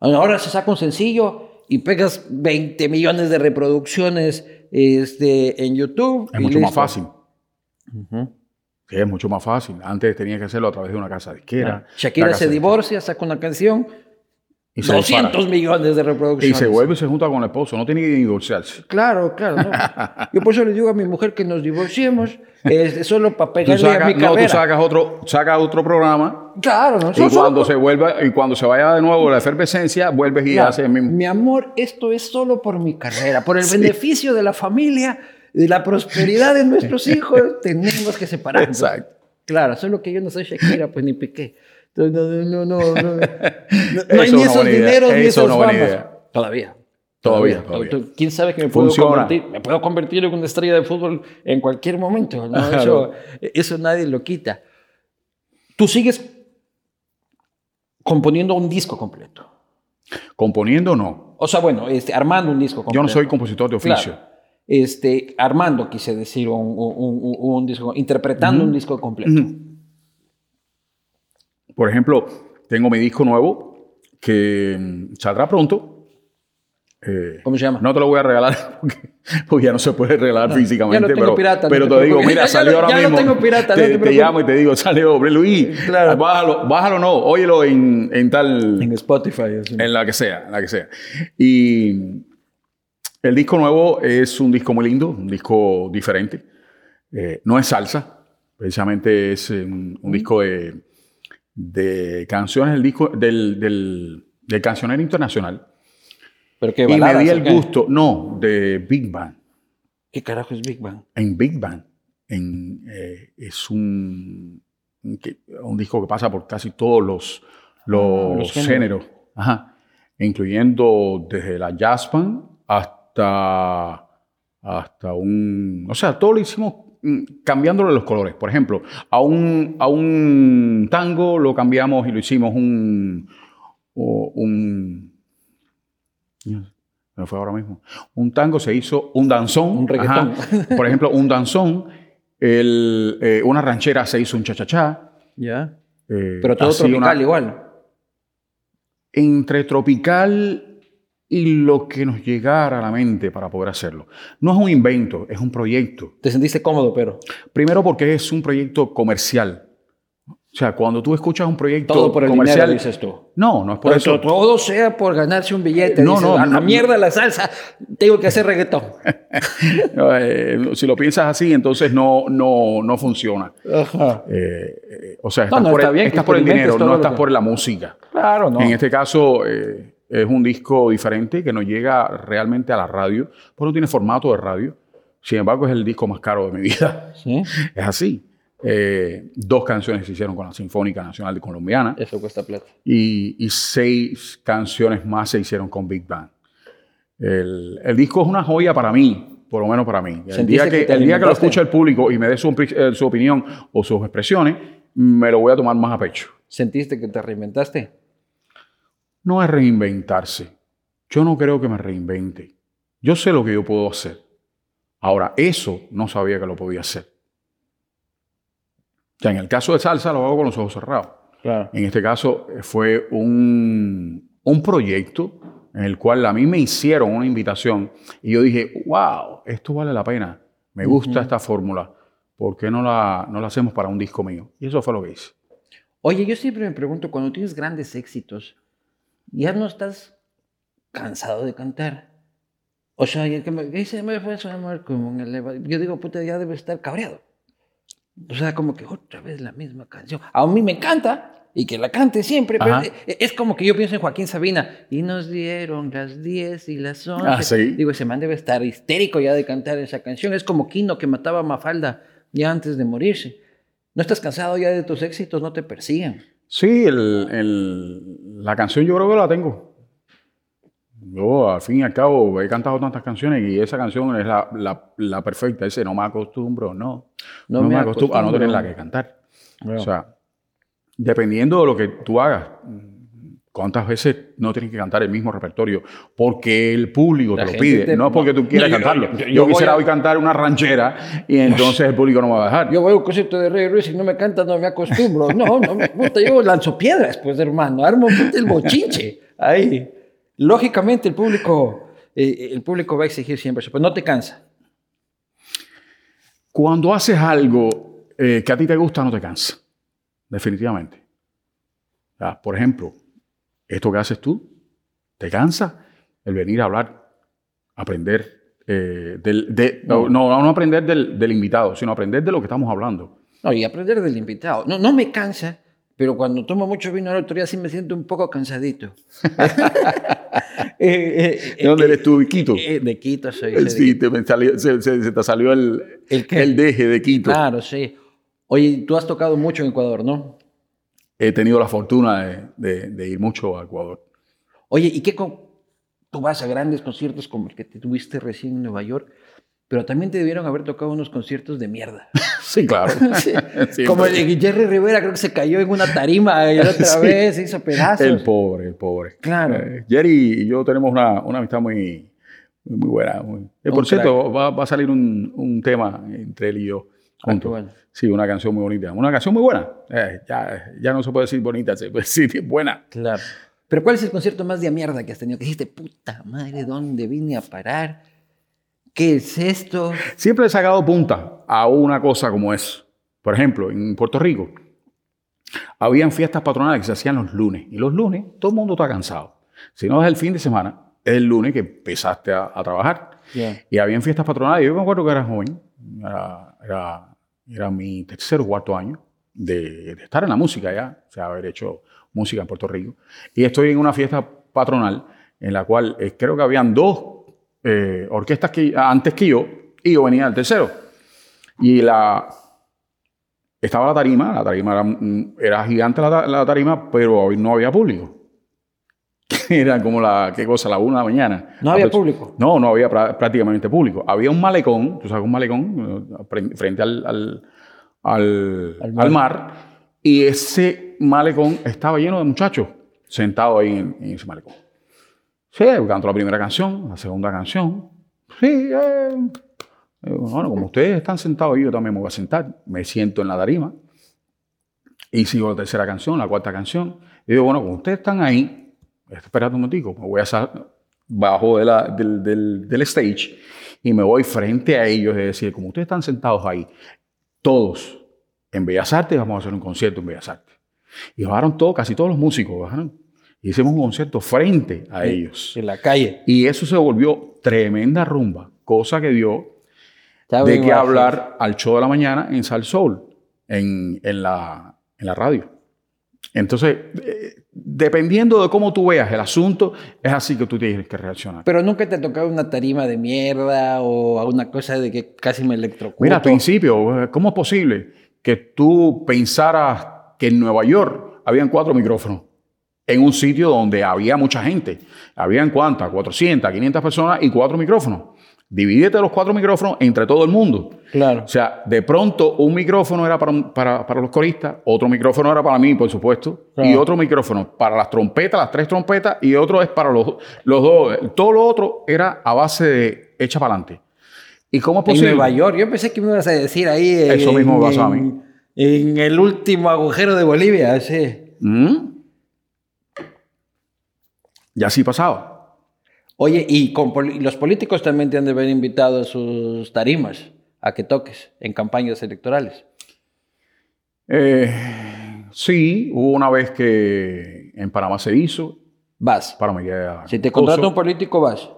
Ahora se saca un sencillo y pegas 20 millones de reproducciones este, en YouTube. Es mucho más fácil. Es mucho más fácil. Antes tenía que hacerlo a través de una casa de izquierda. Shakira se divorcia, saca una canción. Y 200 millones de reproducciones. Y se vuelve y se junta con el esposo. No tiene que divorciarse. Claro, claro. Yo por eso le digo a mi mujer que nos divorciemos es solo para pegarle a mi No, tú sacas otro, sacas otro programa. Claro, no. Y cuando, se vuelva, y cuando se vaya de nuevo la efervescencia, vuelves y haces el mismo. Mi amor, esto es solo por mi carrera, por el beneficio de la familia, de la prosperidad de nuestros hijos, tenemos que separarnos. Exacto. Claro, solo que yo no soy Shakira, pues ni piqué. No, no, no, no. No, no hay ni esos dineros ni esos no Todavía. Todavía, ¿Quién sabe que me puedo, convertir, me puedo convertir en una estrella de fútbol en cualquier momento? Eso, eso, nadie lo quita. Tú sigues componiendo un disco completo. Componiendo no. O sea, bueno, este, armando un disco completo. Yo no soy compositor de oficio. Este, armando, quise decir, un, un, disco, interpretando un disco completo. Por ejemplo, tengo mi disco nuevo que mm, saldrá pronto eh, ¿Cómo se llama? No te lo voy a regalar porque, ya no se puede regalar físicamente. Ya pero, pirata, pero te, digo, mira, salió ahora mismo. Ya tengo pirata, te, te, llamo y te digo, salió, hombre Luis, claro. bájalo, bájalo no, óyelo en, en tal. En Spotify. En la que sea, en la que sea. Y el disco nuevo es un disco muy lindo, un disco diferente. Eh, no es salsa, precisamente es un, disco de, de, canciones, el disco del, del, del cancionero internacional ¿Pero qué, y me di el gusto, no, de Big Bang. ¿Qué carajo es Big Bang? En Big Bang. En, eh, es un, un, disco que pasa por casi todos los, los, ah, géneros, Ajá. incluyendo desde la jazz band hasta, hasta un... O sea, todo lo hicimos mm, cambiándole los colores. Por ejemplo, a un, a un tango lo cambiamos y lo hicimos un, un me fue ahora mismo. Un tango se hizo un danzón. Un reggaetón. Por ejemplo, un danzón. El, eh, una ranchera se hizo un cha-cha-cha. Ya. Eh, Pero todo tropical igual. Entre tropical y lo que nos llegara a la mente para poder hacerlo. No es un invento, es un proyecto. ¿Te sentiste cómodo, pero? Primero porque es un proyecto comercial. O sea, cuando tú escuchas un proyecto todo por el comercial, dinero, dices tú. No, no es por eso. Todo sea por ganarse un billete. No, no, a la mierda la salsa, tengo que hacer reggaetón. Eh, si lo piensas así, entonces no, no, no funciona. Ajá. Eh, eh, o sea, estás por, el, estás por el dinero, no estás por la música. Claro, no. En este caso es un disco diferente que no llega realmente a la radio, porque no tiene formato de radio. Sin embargo, es el disco más caro de mi vida. ¿Sí? Es así. Eh, dos canciones se hicieron con la Sinfónica Nacional de Colombiana. Eso cuesta plata. Y, y seis canciones más se hicieron con Big Bang. El, el, disco es una joya para mí, por lo menos para mí. El día que, el día que lo escuche el público y me dé su, eh, su opinión o sus expresiones, me lo voy a tomar más a pecho. ¿Sentiste que te reinventaste? No es reinventarse. Yo no creo que me reinvente. Yo sé lo que yo puedo hacer. Ahora, eso no sabía que lo podía hacer. O sea, en el caso de salsa lo hago con los ojos cerrados. En este caso eh, fue un, un proyecto en el cual a mí me hicieron una invitación y yo dije, wow, esto vale la pena, me gusta esta fórmula, ¿por qué no la, no la hacemos para un disco mío? Y eso fue lo que hice. Oye, yo siempre me pregunto, cuando tienes grandes éxitos, ya no estás cansado de cantar. O sea, el que me dice, me fue a amor como en el Yo digo, puta, ya debe estar cabreado. O sea, como que otra vez la misma canción. A mí me encanta y que la cante siempre, pero es como que yo pienso en Joaquín Sabina. Y nos dieron las 10 y las 11. Ah, ¿sí? Digo, ese man debe estar histérico ya de cantar esa canción. Es como Kino que mataba a Mafalda ya antes de morirse. ¿No estás cansado ya de tus éxitos? ¿No te persiguen? Sí, el, la canción yo creo que la tengo. Yo, al fin y al cabo, he cantado tantas canciones y esa canción es la, la, la perfecta. Ese no me acostumbro, no. No, me, acostumbro a no tener la que cantar. O sea, dependiendo de lo que tú hagas, cuántas veces no tienes que cantar el mismo repertorio porque el público te lo pide, no es porque tú quieras cantarlo. Yo, quisiera hoy cantar una ranchera y entonces el público no me va a dejar. Yo voy a un concierto de Rey Ruiz y no me canta, no me acostumbro. No, no, puta, yo lanzo piedras, pues hermano, armo el bochinche. Ahí lógicamente el público, eh, el público va a exigir siempre eso, pero no te cansa. Cuando haces algo eh, que a ti te gusta, no te cansa, definitivamente. por ejemplo, esto que haces tú, ¿te cansa? El venir a hablar, aprender eh, del, de, no. no, aprender del, del, invitado, sino aprender de lo que estamos hablando. No, y aprender del invitado. No, no me cansa pero cuando tomo mucho vino la autoridad sí me siento un poco cansadito. Eh, eh, ¿De dónde eres tú? ¿De Quito? Eh, de Quito soy. Sí, te se, se, te salió el, ¿El, el, deje de Quito. Claro, sí. Oye, tú has tocado mucho en Ecuador, ¿no? He tenido la fortuna de, de, ir mucho a Ecuador. Oye, ¿y qué tú vas a grandes conciertos como el que te tuviste recién en Nueva York? pero también te debieron haber tocado unos conciertos de mierda. Sí, claro. Como el Jerry Rivera creo que se cayó en una tarima y otra vez se hizo pedazos. El pobre, el pobre. Claro. Eh, Jerry y yo tenemos una, una amistad muy, muy buena. Eh, por cierto, va, va, a salir un, un, tema entre él y yo juntos. Sí, una canción muy bonita. Una canción muy buena. Eh, ya, ya no se puede decir bonita, se puede decir buena. Claro. Pero ¿cuál es el concierto más de mierda que has tenido? Que dijiste, puta madre, ¿dónde vine a parar? ¿Qué es esto? Siempre he sacado punta a una cosa como es. Por ejemplo, en Puerto Rico, habían fiestas patronales que se hacían los lunes. Y los lunes todo el mundo está cansado. Si no es el fin de semana, es el lunes que empezaste a, trabajar. Y habían fiestas patronales. Yo me acuerdo que era joven. Era, era, mi tercer o cuarto año de, de, estar en la música ya. O sea, haber hecho música en Puerto Rico. Y estoy en una fiesta patronal en la cual eh, creo que habían dos eh, orquestas que, antes que yo y yo venía al tercero. Y la, estaba la tarima, la tarima era, era gigante la, tarima, pero no había público. era como la, ¿qué cosa? La una de la mañana. ¿No había público? No, no había prácticamente público. Había un malecón, tú sabes, un malecón eh, frente al, al, al, al mar. y ese malecón estaba lleno de muchachos sentados ahí en ese malecón. Sí, canto la primera canción, la segunda canción. Sí, eh, bueno, como ustedes están sentados ahí, yo también me voy a sentar. Me siento en la tarima y sigo la tercera canción, la cuarta canción. Y digo, bueno, como ustedes están ahí, esperando un momentico, me voy a salir bajo de la, del, del, del, stage y me voy frente a ellos y decir, como ustedes están sentados ahí, todos en Bellas Artes, vamos a hacer un concierto en Bellas Artes. Y bajaron todos, casi todos los músicos, bajaron Hicimos un concierto frente a ellos. En la calle. Y eso se volvió tremenda rumba, cosa que dio de qué hablar al show de la mañana en Sal Soul, en, en, la, en la radio. Entonces, eh, dependiendo de cómo tú veas el asunto, es así que tú tienes que reaccionar. Pero nunca te ha tocado una tarima de mierda o alguna cosa de que casi me electrocuto. Mira, al principio, ¿cómo es posible que tú pensaras que en Nueva York habían cuatro micrófonos en un sitio donde había mucha gente. Habían cuántas, 400, 500 personas y cuatro micrófonos. Divídete los cuatro micrófonos entre todo el mundo. Claro. O sea, de pronto un micrófono era para, para, los coristas, otro micrófono era para mí, por supuesto, y otro micrófono para las trompetas, las tres trompetas, y otro es para los, los dos. Todo lo otro era a base de echa para adelante. ¿Y cómo es posible? En Nueva York, yo pensé que me ibas a decir ahí. Eso mismo pasó a mí. En el último agujero de Bolivia, sí. ¿Mm? Ya sí pasaba. Oye, y los políticos también te han de haber invitado a sus tarimas a que toques en campañas electorales. Eh, sí, hubo una vez que en Panamá se hizo. Vas. Para Si te contrata un político, vas.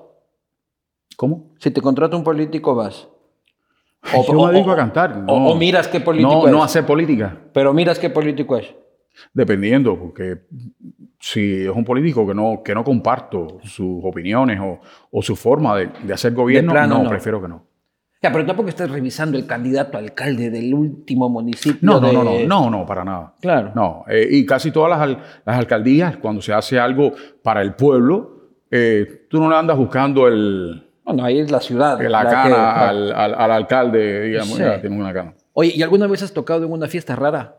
¿Cómo? Si te contrata un político, vas. O, Yo me dedico a cantar. o, miras qué político es. No hacer política. Pero miras qué político es. Dependiendo, porque si es un político que no, que no comparto sus opiniones o, su forma de, hacer gobierno, no, prefiero que no. Ya, pero tampoco estás revisando el candidato alcalde del último municipio. No, no, no, no, no, no, para nada. Claro. No, eh, y casi todas las, las, alcaldías, cuando se hace algo para el pueblo, eh, tú no le andas buscando el... Bueno, ahí es la ciudad. La, cana al, al, alcalde, digamos, tiene una cana. Oye, ¿y alguna vez has tocado en una fiesta rara?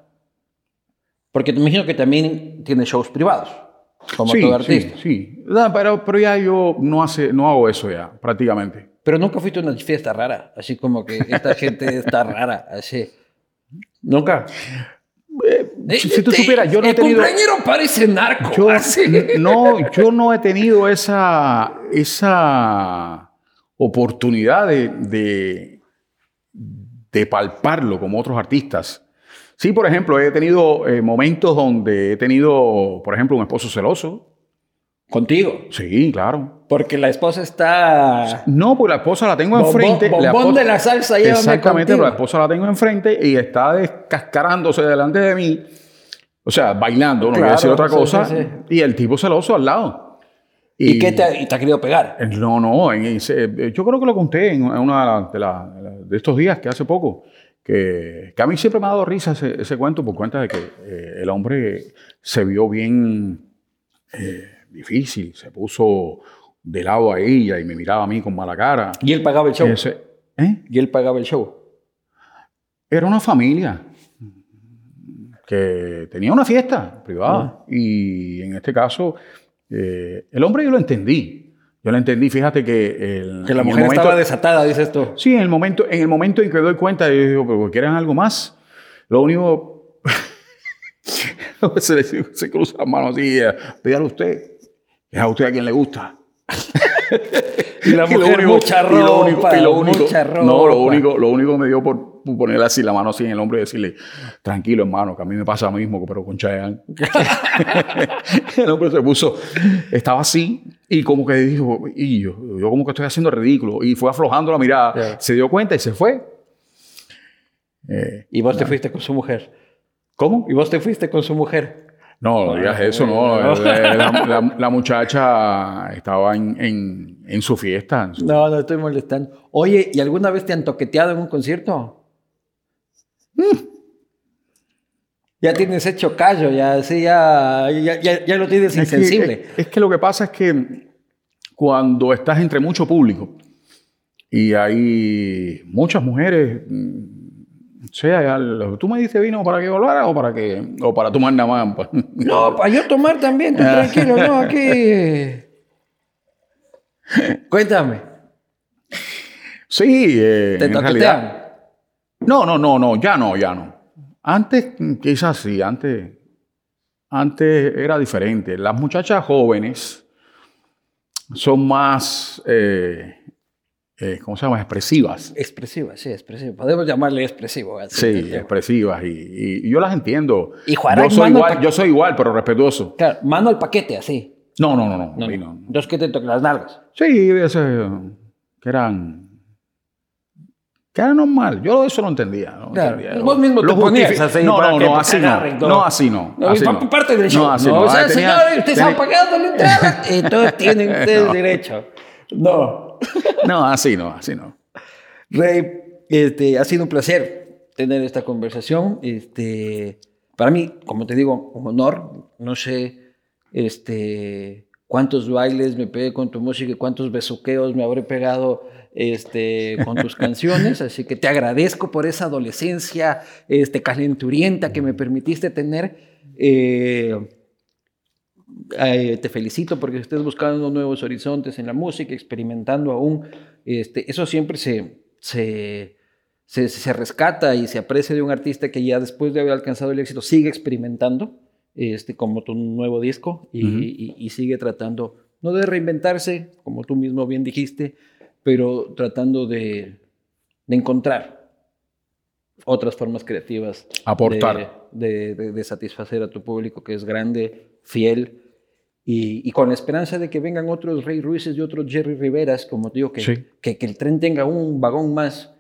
Porque te imagino que también tiene shows privados, como todo artista. Sí, sí. pero, pero ya yo no, hace, no hago eso ya, prácticamente. Pero nunca fuiste a una fiesta rara, así como que esta gente está rara, así. ¿Nunca? Eh, si, tú supieras, yo no he tenido. El compañero parece narco. Yo, no, yo no he tenido esa, esa oportunidad de, de, de palparlo como otros artistas. Sí, por ejemplo, he tenido eh, momentos donde he tenido, por ejemplo, un esposo celoso. ¿Contigo? Sí, claro. Porque la esposa está... No, pues la esposa la tengo enfrente. Bombón de la salsa, llévame Exactamente, la esposa la tengo enfrente y está descascarándose delante de mí. O sea, bailando, no voy a decir otra cosa. Y el tipo celoso al lado. ¿Y, qué te, ha querido pegar? No, no. yo creo que lo conté en una de, de estos días, que hace poco que, a mí siempre me ha dado risa ese, cuento por cuenta de que eh, el hombre se vio bien eh, difícil, se puso de lado a ella y me miraba a mí con mala cara. ¿Y él pagaba el show? ¿eh? ¿Y él pagaba el show? Era una familia que tenía una fiesta privada y en este caso el hombre yo lo entendí. Yo lo entendí, fíjate que... El, que la mujer estaba desatada, dices tú. Sí, en el momento en, el momento en que doy cuenta, yo digo, pero ¿quieren algo más? Lo único... se, se cruza las manos así, eh, pídale a usted. Es a usted a quien le gusta. y la mujer mucha ropa, y lo único. No, lo único, lo único que me dio por ponerle así la mano así en el hombro y decirle, tranquilo hermano, que a mí me pasa lo mismo, pero con Chayanne. el hombre se puso, estaba así y como que dijo, y yo, yo como que estoy haciendo ridículo. Y fue aflojando la mirada, se dio cuenta y se fue. Eh, ¿Y vos te fuiste con su mujer? ¿Cómo? ¿Y vos te fuiste con su mujer? No, digas eso, no. La, muchacha estaba en, en, su fiesta. No, no estoy molestando. Oye, ¿y alguna vez te han toqueteado en un concierto? Ya tienes hecho callo, ya, sí, ya, ya, lo tienes insensible. es, que lo que pasa es que cuando estás entre mucho público y hay muchas mujeres, sea, tú me dices vino para que volara o para que o para tomar nada más. No, para yo tomar también, tú tranquilo, no, aquí. Cuéntame. Sí, eh, ¿Te en realidad, no, no, no, no, ya no, ya no. Antes, quizás sí, antes, antes era diferente. Las muchachas jóvenes son más, eh, eh, ¿cómo se llama? Expresivas. Expresivas, sí, expresivas. Podemos llamarle expresivo. sí, expresivas. Y, yo las entiendo. Y yo, soy igual, yo soy igual, pero respetuoso. Claro, mano al paquete, así. No, no, no, no. no, no. Dos que te toquen las nalgas. Sí, ese, que eran que era normal. Yo eso no entendía. No entendía. Vos mismo lo ponías así. No, no, no, así no. No, así no. Así no. Parte del show. No, así no. O sea, señores, ustedes han pagado la entrada. Entonces tienen ustedes derecho. No. No, así no, así no. Rey, este, ha sido un placer tener esta conversación. Este, para mí, como te digo, un honor. No sé este, cuántos bailes me pegué con tu música y cuántos besuqueos me habré pegado este, con tus canciones. Así que te agradezco por esa adolescencia este, calenturienta que me permitiste tener. Eh, eh, te felicito porque estés buscando nuevos horizontes en la música, experimentando aún. Este, eso siempre se, se, se, rescata y se aprecia de un artista que ya después de haber alcanzado el éxito sigue experimentando, este, como tu nuevo disco, y, sigue tratando, no de reinventarse, como tú mismo bien dijiste, pero tratando de, de encontrar otras formas creativas. Aportar. De, de, satisfacer a tu público que es grande, fiel y, con la esperanza de que vengan otros Rey Ruizes y otros Jerry Riveras, como digo, que, que, el tren tenga un vagón más,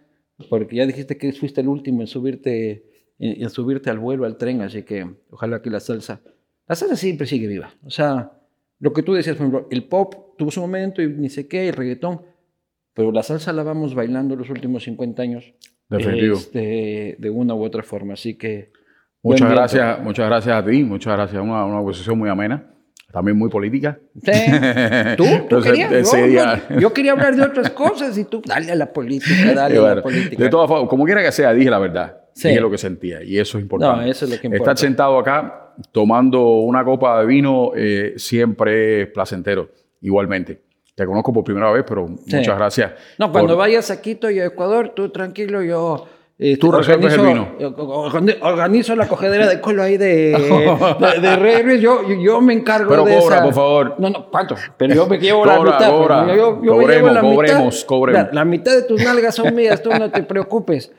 porque ya dijiste que fuiste el último en subirte, en, subirte al vuelo, al tren, así que ojalá que la salsa, la salsa siempre sigue viva. O sea, lo que tú decías, por ejemplo, el pop tuvo su momento y ni sé qué, el reggaetón, pero la salsa la vamos bailando los últimos 50 años. Este, de una u otra forma, así que... Muchas gracias, muchas gracias a ti, muchas gracias, una, una posición muy amena también muy política. Sí. ¿Tú? ¿Tú querías? yo quería hablar de otras cosas y tú, dale a la política, dale a la política. De todas formas, como quiera que sea, dije la verdad. Sí. Dije lo que sentía y eso es importante. No, eso es lo que importa. Estar sentado acá tomando una copa de vino eh, siempre es placentero, igualmente. Te conozco por primera vez, pero muchas gracias. No, cuando vayas a Quito y a Ecuador, tú tranquilo, yo este, Tú resuelves el vino. Organizo la cogedera de colo ahí de, de, Reyes. Yo, yo me encargo Pero de cobra, por favor. No, no, ¿cuánto? Pero yo me llevo la mitad. Pues. Cobra. Yo, yo cobremos, la cobremos, mitad. cobremos. La, la, mitad de tus nalgas son mías, tú no te preocupes.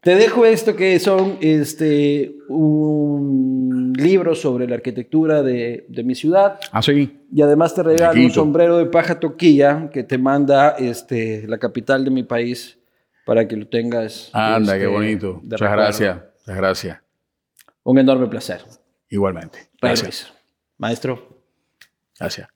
Te dejo esto que son este, un libro sobre la arquitectura de, de mi ciudad. Ah, sí. Y además te regalo un sombrero de paja toquilla que te manda este, la capital de mi país para que lo tengas. Anda, qué este, bonito. Muchas gracias. Muchas gracias. Un enorme placer. Igualmente. Gracias. Maestro. Gracias.